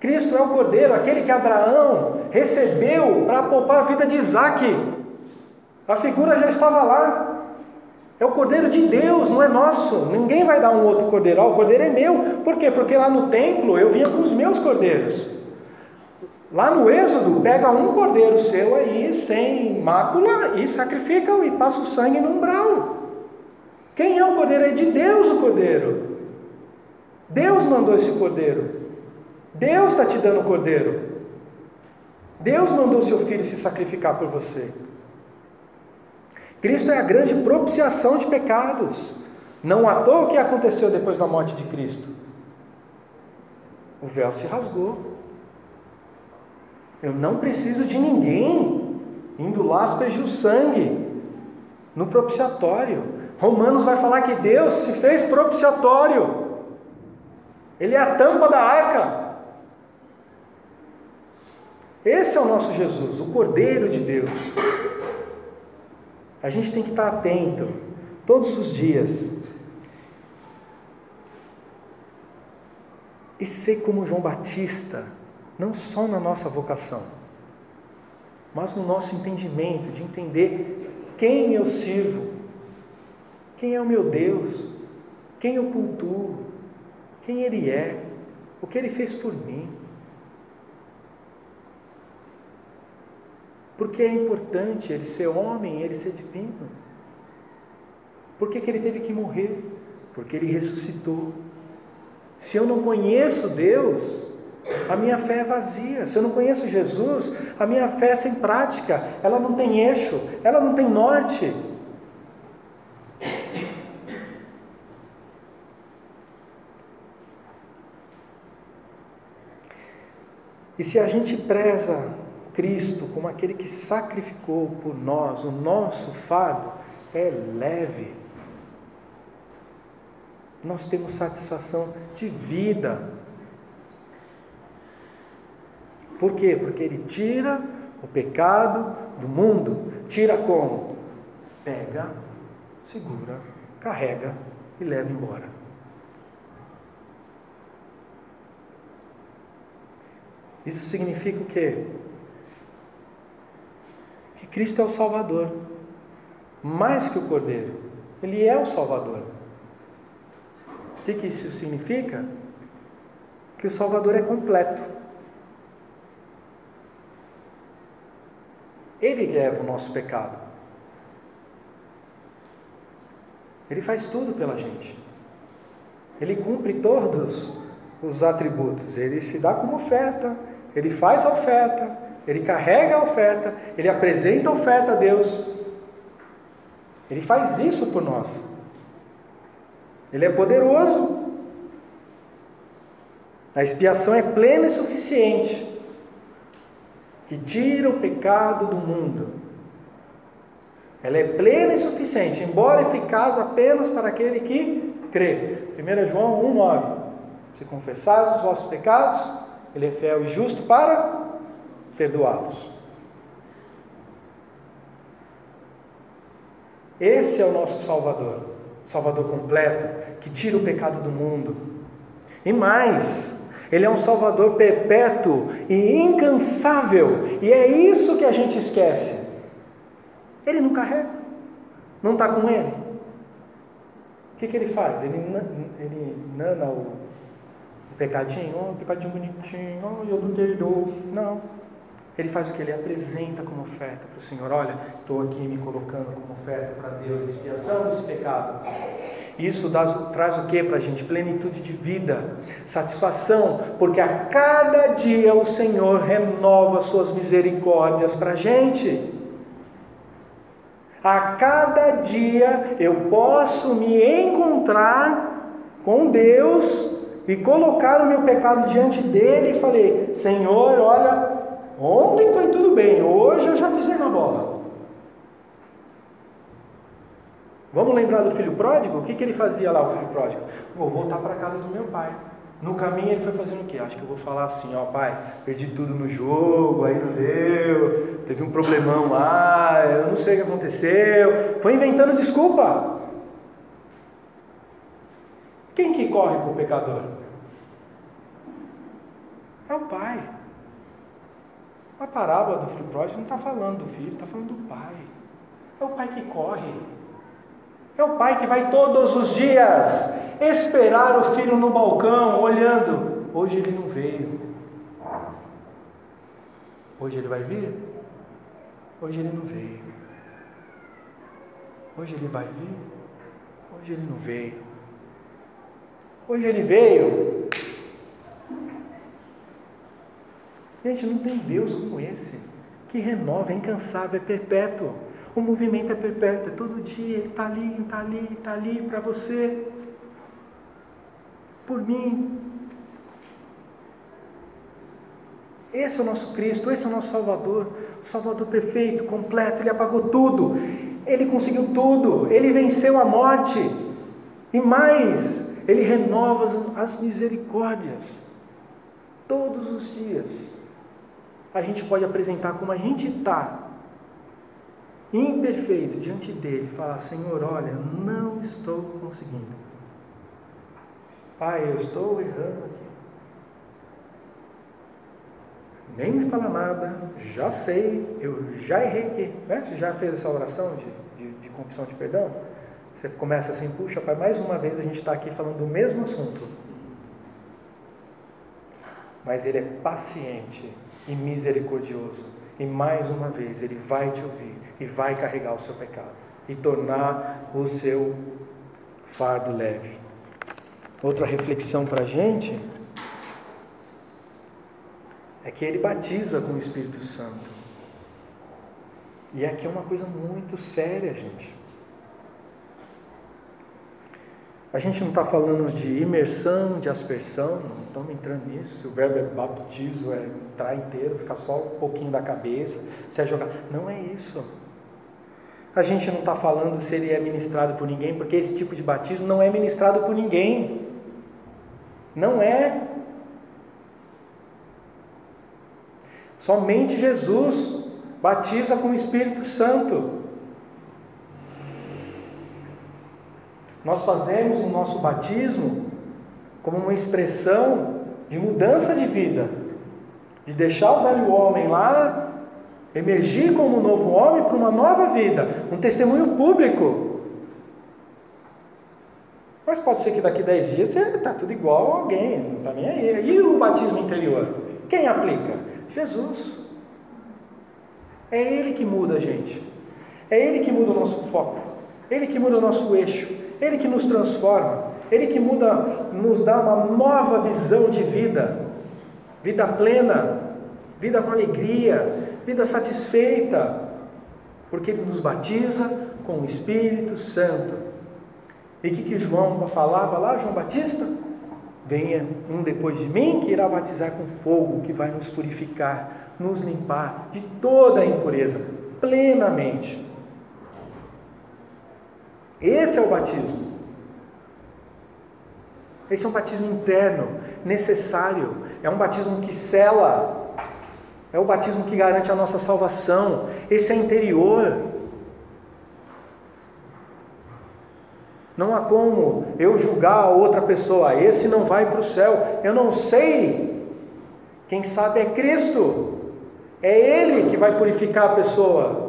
Cristo é o cordeiro, aquele que Abraão recebeu para poupar a vida de Isaac. A figura já estava lá. É o cordeiro de Deus, não é nosso. Ninguém vai dar um outro cordeiro. Ah, o cordeiro é meu. Por quê? Porque lá no templo eu vinha com os meus cordeiros. Lá no Êxodo, pega um cordeiro seu aí, sem mácula, e sacrifica-o e passa o sangue no umbral. Quem é o cordeiro? É de Deus o cordeiro. Deus mandou esse cordeiro. Deus está te dando o cordeiro. Deus mandou seu filho se sacrificar por você. Cristo é a grande propiciação de pecados. Não à toa o que aconteceu depois da morte de Cristo. O véu se rasgou. Eu não preciso de ninguém indo lá aspergir o sangue no propiciatório. Romanos vai falar que Deus se fez propiciatório. Ele é a tampa da arca. Esse é o nosso Jesus, o Cordeiro de Deus. A gente tem que estar atento todos os dias. E ser como João Batista, não só na nossa vocação, mas no nosso entendimento de entender quem eu sirvo, quem é o meu Deus, quem eu cultuo, quem Ele é, o que Ele fez por mim. Porque é importante ele ser homem, ele ser divino. Por que, que ele teve que morrer? Porque ele ressuscitou. Se eu não conheço Deus, a minha fé é vazia. Se eu não conheço Jesus, a minha fé é sem prática. Ela não tem eixo, ela não tem norte. E se a gente preza Cristo como aquele que sacrificou por nós, o nosso fardo é leve. Nós temos satisfação de vida. Por quê? Porque ele tira o pecado do mundo. Tira como? Pega, segura, carrega e leva embora. Isso significa o quê? Cristo é o Salvador, mais que o Cordeiro, Ele é o Salvador. O que, que isso significa? Que o Salvador é completo. Ele leva o nosso pecado. Ele faz tudo pela gente. Ele cumpre todos os atributos. Ele se dá como oferta, ele faz a oferta, ele carrega a oferta, ele apresenta a oferta a Deus. Ele faz isso por nós. Ele é poderoso. A expiação é plena e suficiente, que tira o pecado do mundo. Ela é plena e suficiente, embora eficaz apenas para aquele que crê. 1 João 1,9: Se confessares os vossos pecados, Ele é fiel e justo para perdoá-los. Esse é o nosso Salvador, Salvador completo, que tira o pecado do mundo. E mais, Ele é um Salvador perpétuo e incansável, e é isso que a gente esquece. Ele não carrega, não está com Ele. O que, que ele faz? Ele, ele nana o, o pecadinho, oh, pecadinho bonitinho, oh, eu não tenho Não. Ele faz o que? Ele apresenta como oferta para o Senhor. Olha, estou aqui me colocando como oferta para Deus, expiação desse pecado. Isso dá, traz o que para a gente? Plenitude de vida, satisfação, porque a cada dia o Senhor renova suas misericórdias para a gente. A cada dia eu posso me encontrar com Deus e colocar o meu pecado diante dele e falei: Senhor, olha, Ontem foi tudo bem, hoje eu já pisei na bola. Vamos lembrar do filho pródigo? O que, que ele fazia lá, o filho pródigo? Vou voltar para casa do meu pai. No caminho ele foi fazendo o quê? Acho que eu vou falar assim, ó pai, perdi tudo no jogo, aí não deu, teve um problemão lá, eu não sei o que aconteceu. Foi inventando desculpa. Quem que corre para o pecador? É o pai. A parábola do filho pródigo não está falando do filho, está falando do pai. É o pai que corre. É o pai que vai todos os dias esperar o filho no balcão, olhando. Hoje ele não veio. Hoje ele vai vir? Hoje ele não veio. Hoje ele vai vir? Hoje ele não veio. Hoje ele veio. Gente, não tem Deus como esse, que renova, é incansável, é perpétuo. O movimento é perpétuo, é todo dia, ele está ali, está ali, está ali para você, por mim. Esse é o nosso Cristo, esse é o nosso Salvador, o Salvador perfeito, completo, ele apagou tudo, ele conseguiu tudo, ele venceu a morte, e mais, ele renova as misericórdias todos os dias. A gente pode apresentar como a gente está, imperfeito diante dele, falar: Senhor, olha, não estou conseguindo. Pai, eu estou errando aqui. Nem me fala nada, já sei, eu já errei aqui. Né? Você já fez essa oração de, de, de confissão de perdão? Você começa assim, puxa, pai, mais uma vez a gente está aqui falando do mesmo assunto. Mas ele é paciente e misericordioso. E mais uma vez ele vai te ouvir e vai carregar o seu pecado e tornar o seu fardo leve. Outra reflexão para a gente é que ele batiza com o Espírito Santo. E aqui é uma coisa muito séria, gente. A gente não está falando de imersão, de aspersão, não estamos entrando nisso. Se o verbo é baptizo, é entrar inteiro, ficar só um pouquinho da cabeça, se é jogar. Não é isso. A gente não está falando se ele é ministrado por ninguém, porque esse tipo de batismo não é ministrado por ninguém. Não é. Somente Jesus batiza com o Espírito Santo. Nós fazemos o nosso batismo como uma expressão de mudança de vida, de deixar o velho homem lá, emergir como um novo homem para uma nova vida, um testemunho público. Mas pode ser que daqui a 10 dias você está tudo igual a alguém, não está nem aí. E o batismo interior? Quem aplica? Jesus. É Ele que muda a gente. É Ele que muda o nosso foco. Ele que muda o nosso eixo. Ele que nos transforma, Ele que muda, nos dá uma nova visão de vida, vida plena, vida com alegria, vida satisfeita, porque Ele nos batiza com o Espírito Santo. E o que, que João falava lá, João Batista? Venha um depois de mim que irá batizar com fogo, que vai nos purificar, nos limpar de toda a impureza, plenamente. Esse é o batismo. Esse é um batismo interno, necessário. É um batismo que cela. É o batismo que garante a nossa salvação. Esse é interior. Não há como eu julgar a outra pessoa, esse não vai para o céu. Eu não sei. Quem sabe é Cristo. É Ele que vai purificar a pessoa.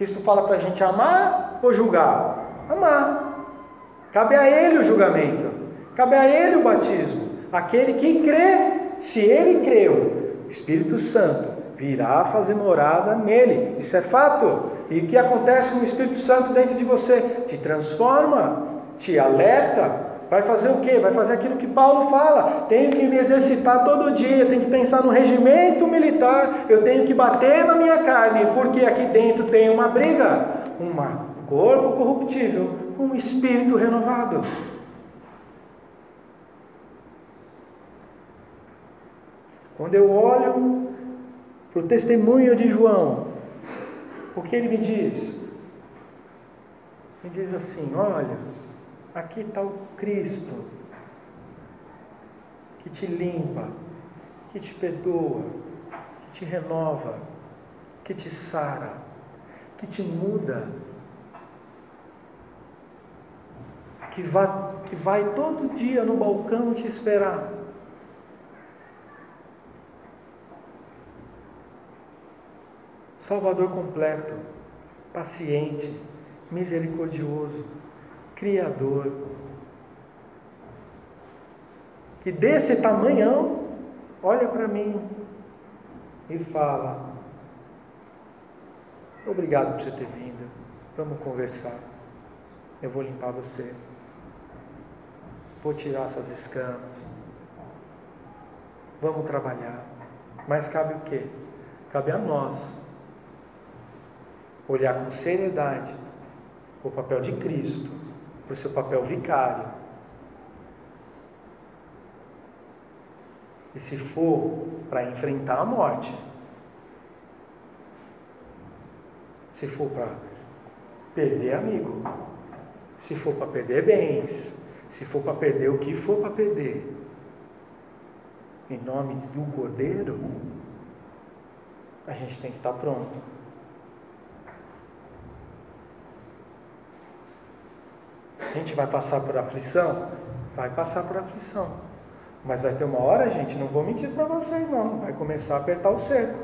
Cristo fala para a gente amar ou julgar? Amar. Cabe a Ele o julgamento, cabe a Ele o batismo. Aquele que crê, se ele creu, Espírito Santo virá fazer morada nele. Isso é fato. E o que acontece com o Espírito Santo dentro de você? Te transforma, te alerta, Vai fazer o quê? Vai fazer aquilo que Paulo fala. Tenho que me exercitar todo dia, tenho que pensar no regimento militar, eu tenho que bater na minha carne, porque aqui dentro tem uma briga, um corpo corruptível, um espírito renovado. Quando eu olho para o testemunho de João, o que ele me diz? Me diz assim: olha, aqui está o Cristo que te limpa, que te perdoa, que te renova, que te sara, que te muda, que vai, que vai todo dia no balcão te esperar. Salvador completo, paciente, misericordioso, Criador. Que desse tamanhão, olha para mim e fala: Obrigado por você ter vindo. Vamos conversar. Eu vou limpar você. Vou tirar essas escamas. Vamos trabalhar. Mas cabe o quê? Cabe a nós olhar com seriedade o papel de Cristo, o seu papel vicário. E se for para enfrentar a morte, se for para perder amigo, se for para perder bens, se for para perder o que for para perder, em nome do Cordeiro, a gente tem que estar pronto. A gente vai passar por aflição? Vai passar por aflição. Mas vai ter uma hora, gente, não vou mentir para vocês não, vai começar a apertar o cerco.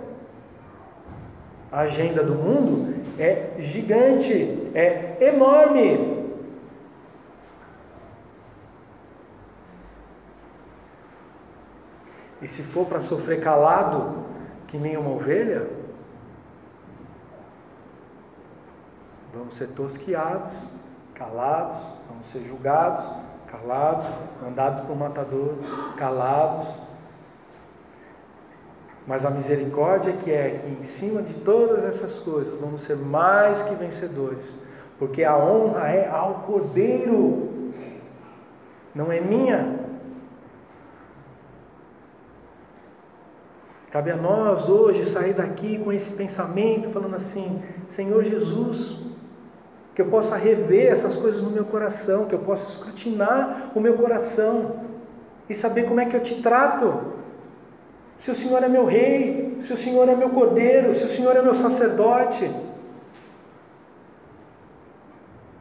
A agenda do mundo é gigante, é enorme. E se for para sofrer calado, que nem uma ovelha, vamos ser tosquiados, calados, vamos ser julgados, calados, mandados para o matador, calados, mas a misericórdia que é que em cima de todas essas coisas vamos ser mais que vencedores, porque a honra é ao Cordeiro, não é minha. Cabe a nós hoje sair daqui com esse pensamento, falando assim: Senhor Jesus, que eu possa rever essas coisas no meu coração, que eu possa escrutinar o meu coração e saber como é que eu te trato se o Senhor é meu rei, se o Senhor é meu cordeiro, se o Senhor é meu sacerdote.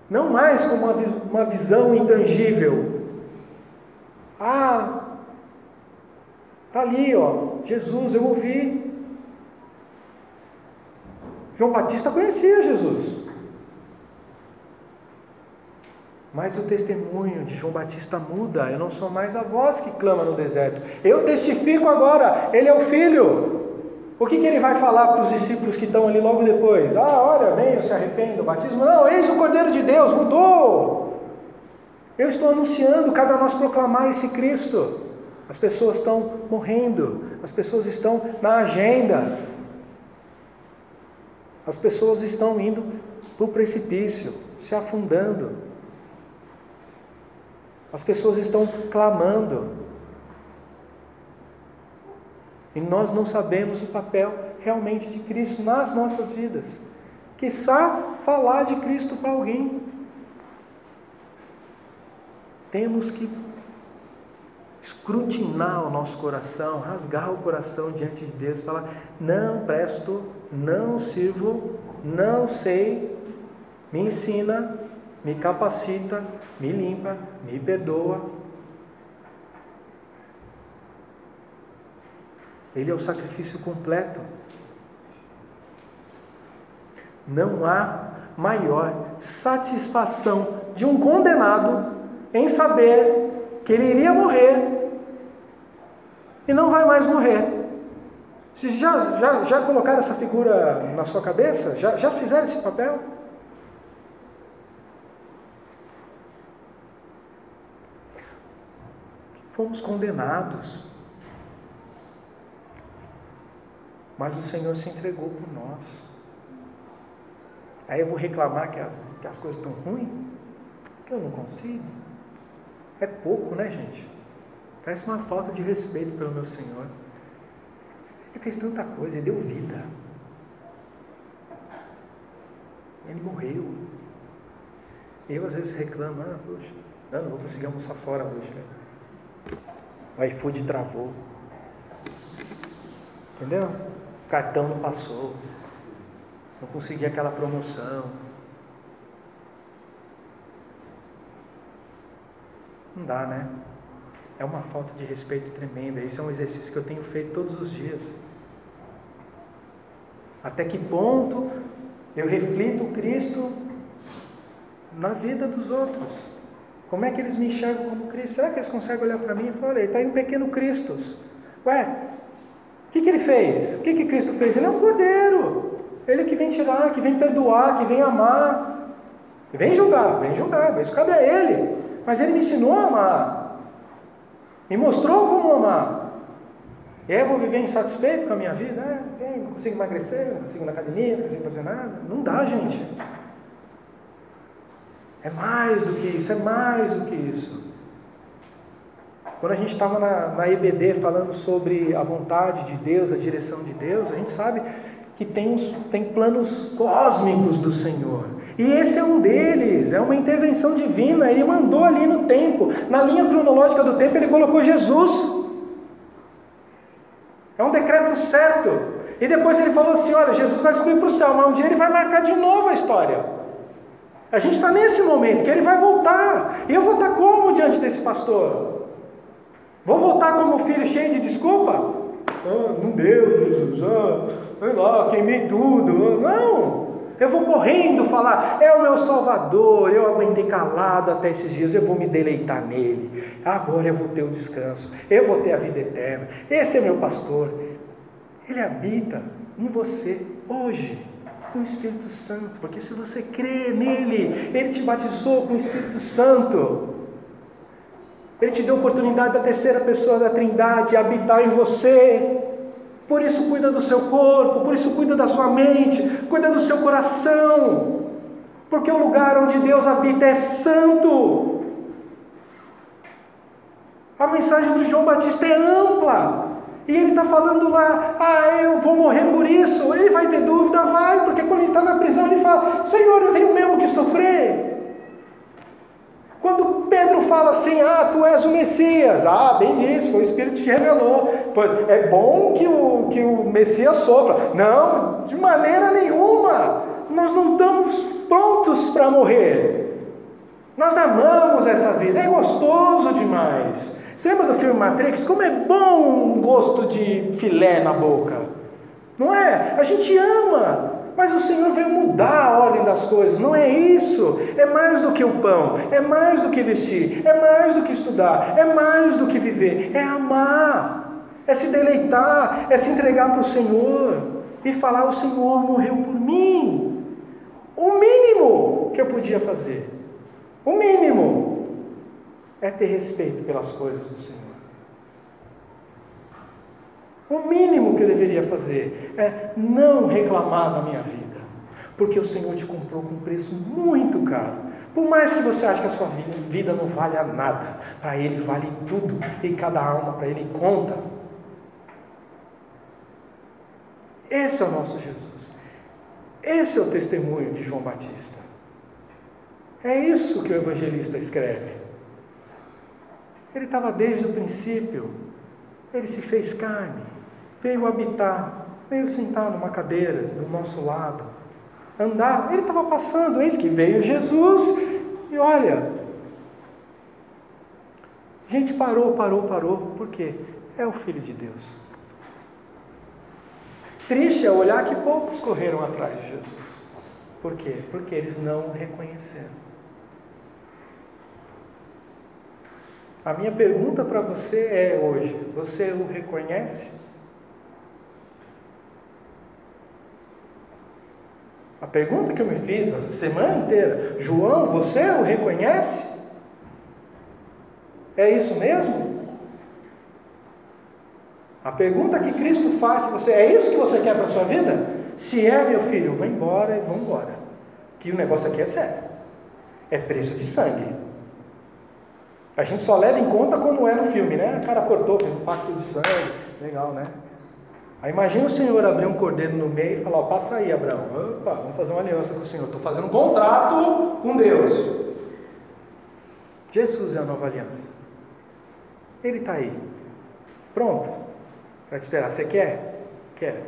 Não mais como uma visão intangível. Ah, tá ali, ó, Jesus, eu ouvi. João Batista conhecia Jesus. Mas o testemunho de João Batista muda. Eu não sou mais a voz que clama no deserto. Eu testifico agora, ele é o filho. O que, que ele vai falar para os discípulos que estão ali logo depois? Ah, olha, venham, se arrependam, batismo. Não, eis o Cordeiro de Deus, mudou. Eu estou anunciando, cabe a nós proclamar esse Cristo. As pessoas estão morrendo, as pessoas estão na agenda, as pessoas estão indo para o precipício, se afundando. As pessoas estão clamando. E nós não sabemos o papel realmente de Cristo nas nossas vidas. Quiçá falar de Cristo para alguém. Temos que escrutinar o nosso coração, rasgar o coração diante de Deus, falar: não presto, não sirvo, não sei, me ensina, me capacita, me limpa, me perdoa. Ele é o sacrifício completo. Não há maior satisfação de um condenado em saber que ele iria morrer e não vai mais morrer. Vocês já, já, já colocaram essa figura na sua cabeça? Já, já fizeram esse papel? Fomos condenados. Mas o Senhor se entregou por nós. Aí eu vou reclamar que as, que as coisas estão ruins? Que eu não consigo? É pouco, né, gente? Parece uma falta de respeito pelo meu Senhor. Ele fez tanta coisa, ele deu vida. Ele morreu. Eu às vezes reclamo, ah, poxa, não, não vou conseguir almoçar fora hoje. Né? O iFood travou. Entendeu? O cartão não passou. Não consegui aquela promoção. Não dá, né? É uma falta de respeito tremenda. Isso é um exercício que eu tenho feito todos os dias. Até que ponto eu reflito Cristo na vida dos outros? Como é que eles me enxergam como Cristo? Será que eles conseguem olhar para mim e falar: olha, ele está aí um pequeno Cristo. Ué, o que, que ele fez? O que, que Cristo fez? Ele é um cordeiro. Ele que vem tirar, que vem perdoar, que vem amar. Vem julgar, vem julgar, isso cabe a ele. Mas ele me ensinou a amar. Me mostrou como amar. E aí eu vou viver insatisfeito com a minha vida? É, não consigo emagrecer, não consigo ir na academia, não consigo fazer nada. Não dá, gente. É mais do que isso, é mais do que isso. Quando a gente estava na, na EBD falando sobre a vontade de Deus, a direção de Deus, a gente sabe que tem, uns, tem planos cósmicos do Senhor. E esse é um deles, é uma intervenção divina. Ele mandou ali no tempo, na linha cronológica do tempo, ele colocou Jesus. É um decreto certo. E depois ele falou assim: olha, Jesus vai subir para o céu, mas um dia ele vai marcar de novo a história. A gente está nesse momento que ele vai voltar. E eu vou estar como diante desse pastor? Vou voltar como filho cheio de desculpa? Ah, não deu, Jesus. Ah, sei lá, queimei tudo. Ah, não. Eu vou correndo falar, é o meu Salvador, eu aguentei calado até esses dias, eu vou me deleitar nele. Agora eu vou ter o descanso, eu vou ter a vida eterna. Esse é meu pastor. Ele habita em você hoje com o Espírito Santo, porque se você crê nele, ele te batizou com o Espírito Santo. Ele te deu a oportunidade da terceira pessoa da Trindade habitar em você. Por isso cuida do seu corpo, por isso cuida da sua mente, cuida do seu coração. Porque o lugar onde Deus habita é santo. A mensagem do João Batista é ampla. E ele está falando lá, ah, eu vou morrer por isso. Ele vai ter dúvida? Vai, porque quando ele está na prisão, ele fala, Senhor, eu tenho mesmo que sofrer. Quando Pedro fala assim, ah, tu és o Messias, ah, bem disse, foi o Espírito que revelou. Pois é bom que o, que o Messias sofra. Não, de maneira nenhuma. Nós não estamos prontos para morrer. Nós amamos essa vida, é gostoso demais. Você lembra do filme Matrix? Como é bom um gosto de filé na boca. Não é? A gente ama, mas o Senhor veio mudar a ordem das coisas. Não é isso. É mais do que o pão, é mais do que vestir, é mais do que estudar, é mais do que viver. É amar, é se deleitar, é se entregar para o Senhor e falar: O Senhor morreu por mim. O mínimo que eu podia fazer, o mínimo é ter respeito pelas coisas do Senhor. O mínimo que eu deveria fazer é não reclamar da minha vida, porque o Senhor te comprou com um preço muito caro. Por mais que você ache que a sua vida não vale nada, para Ele vale tudo e cada alma para Ele conta. Esse é o nosso Jesus. Esse é o testemunho de João Batista. É isso que o evangelista escreve. Ele estava desde o princípio. Ele se fez carne, veio habitar, veio sentar numa cadeira do nosso lado, andar. Ele estava passando, eis que veio Jesus e olha. Gente parou, parou, parou. Por quê? É o Filho de Deus. Triste é olhar que poucos correram atrás de Jesus. Por quê? Porque eles não o reconheceram. A minha pergunta para você é hoje: você o reconhece? A pergunta que eu me fiz essa semana inteira: João, você o reconhece? É isso mesmo? A pergunta que Cristo faz para você: é isso que você quer para a sua vida? Se é, meu filho, vou embora e vou embora. Que o negócio aqui é sério. É preço de sangue. A gente só leva em conta quando é no filme, né? O cara cortou, fez um pacto de sangue, legal, né? Aí imagina o Senhor abrir um cordeiro no meio e falar, ó, passa aí, Abraão, opa, vamos fazer uma aliança com o Senhor, estou fazendo um contrato com Deus. Jesus é a nova aliança. Ele está aí. Pronto. Para te esperar. Você quer? Quero.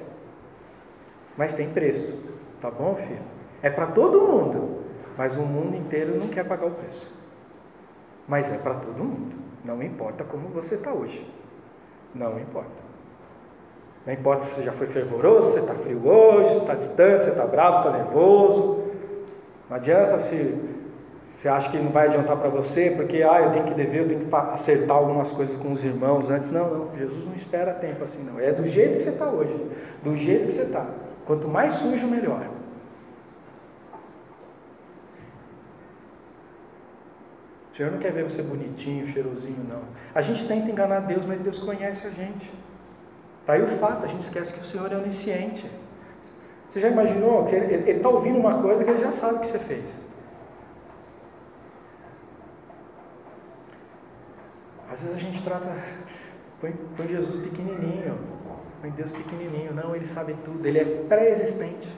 Mas tem preço. Tá bom, filho? É para todo mundo. Mas o mundo inteiro não quer pagar o preço mas é para todo mundo. Não importa como você está hoje. Não importa. Não importa se você já foi fervoroso, se está frio hoje, se está distante, se está bravo, se está nervoso. Não adianta se você acha que não vai adiantar para você, porque ah, eu tenho que dever, eu tenho que acertar algumas coisas com os irmãos antes. Não, não, Jesus não espera tempo assim, não. É do jeito que você está hoje, do jeito que você está. Quanto mais sujo, melhor. O Senhor não quer ver você bonitinho, cheirosinho, não. A gente tenta enganar Deus, mas Deus conhece a gente. Está aí o fato, a gente esquece que o Senhor é onisciente. Você já imaginou que ele está ouvindo uma coisa que ele já sabe que você fez? Às vezes a gente trata, põe, põe Jesus pequenininho, põe Deus pequenininho. Não, ele sabe tudo, ele é pré-existente.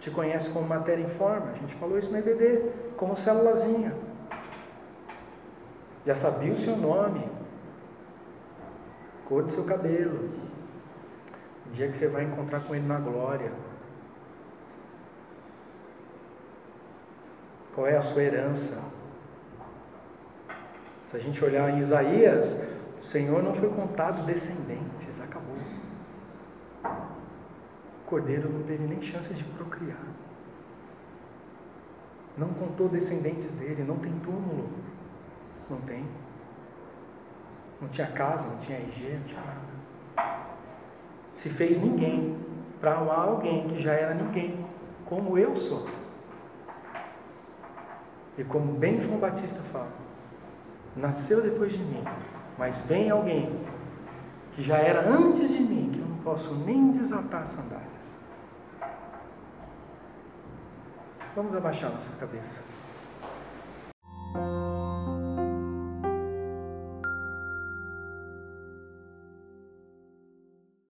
Te conhece como matéria em forma. A gente falou isso no EBD, como célulazinha. Já sabia o seu nome, cor do seu cabelo, o dia que você vai encontrar com Ele na glória. Qual é a sua herança? Se a gente olhar em Isaías, o Senhor não foi contado descendentes, acabou. O cordeiro não teve nem chance de procriar. Não contou descendentes dele, não tem túmulo. Não tem. Não tinha casa, não tinha RG, não tinha nada. Se fez ninguém para amar alguém que já era ninguém, como eu sou. E como bem João Batista fala, nasceu depois de mim, mas vem alguém que já era antes de mim, que eu não posso nem desatar as sandálias. Vamos abaixar nossa cabeça.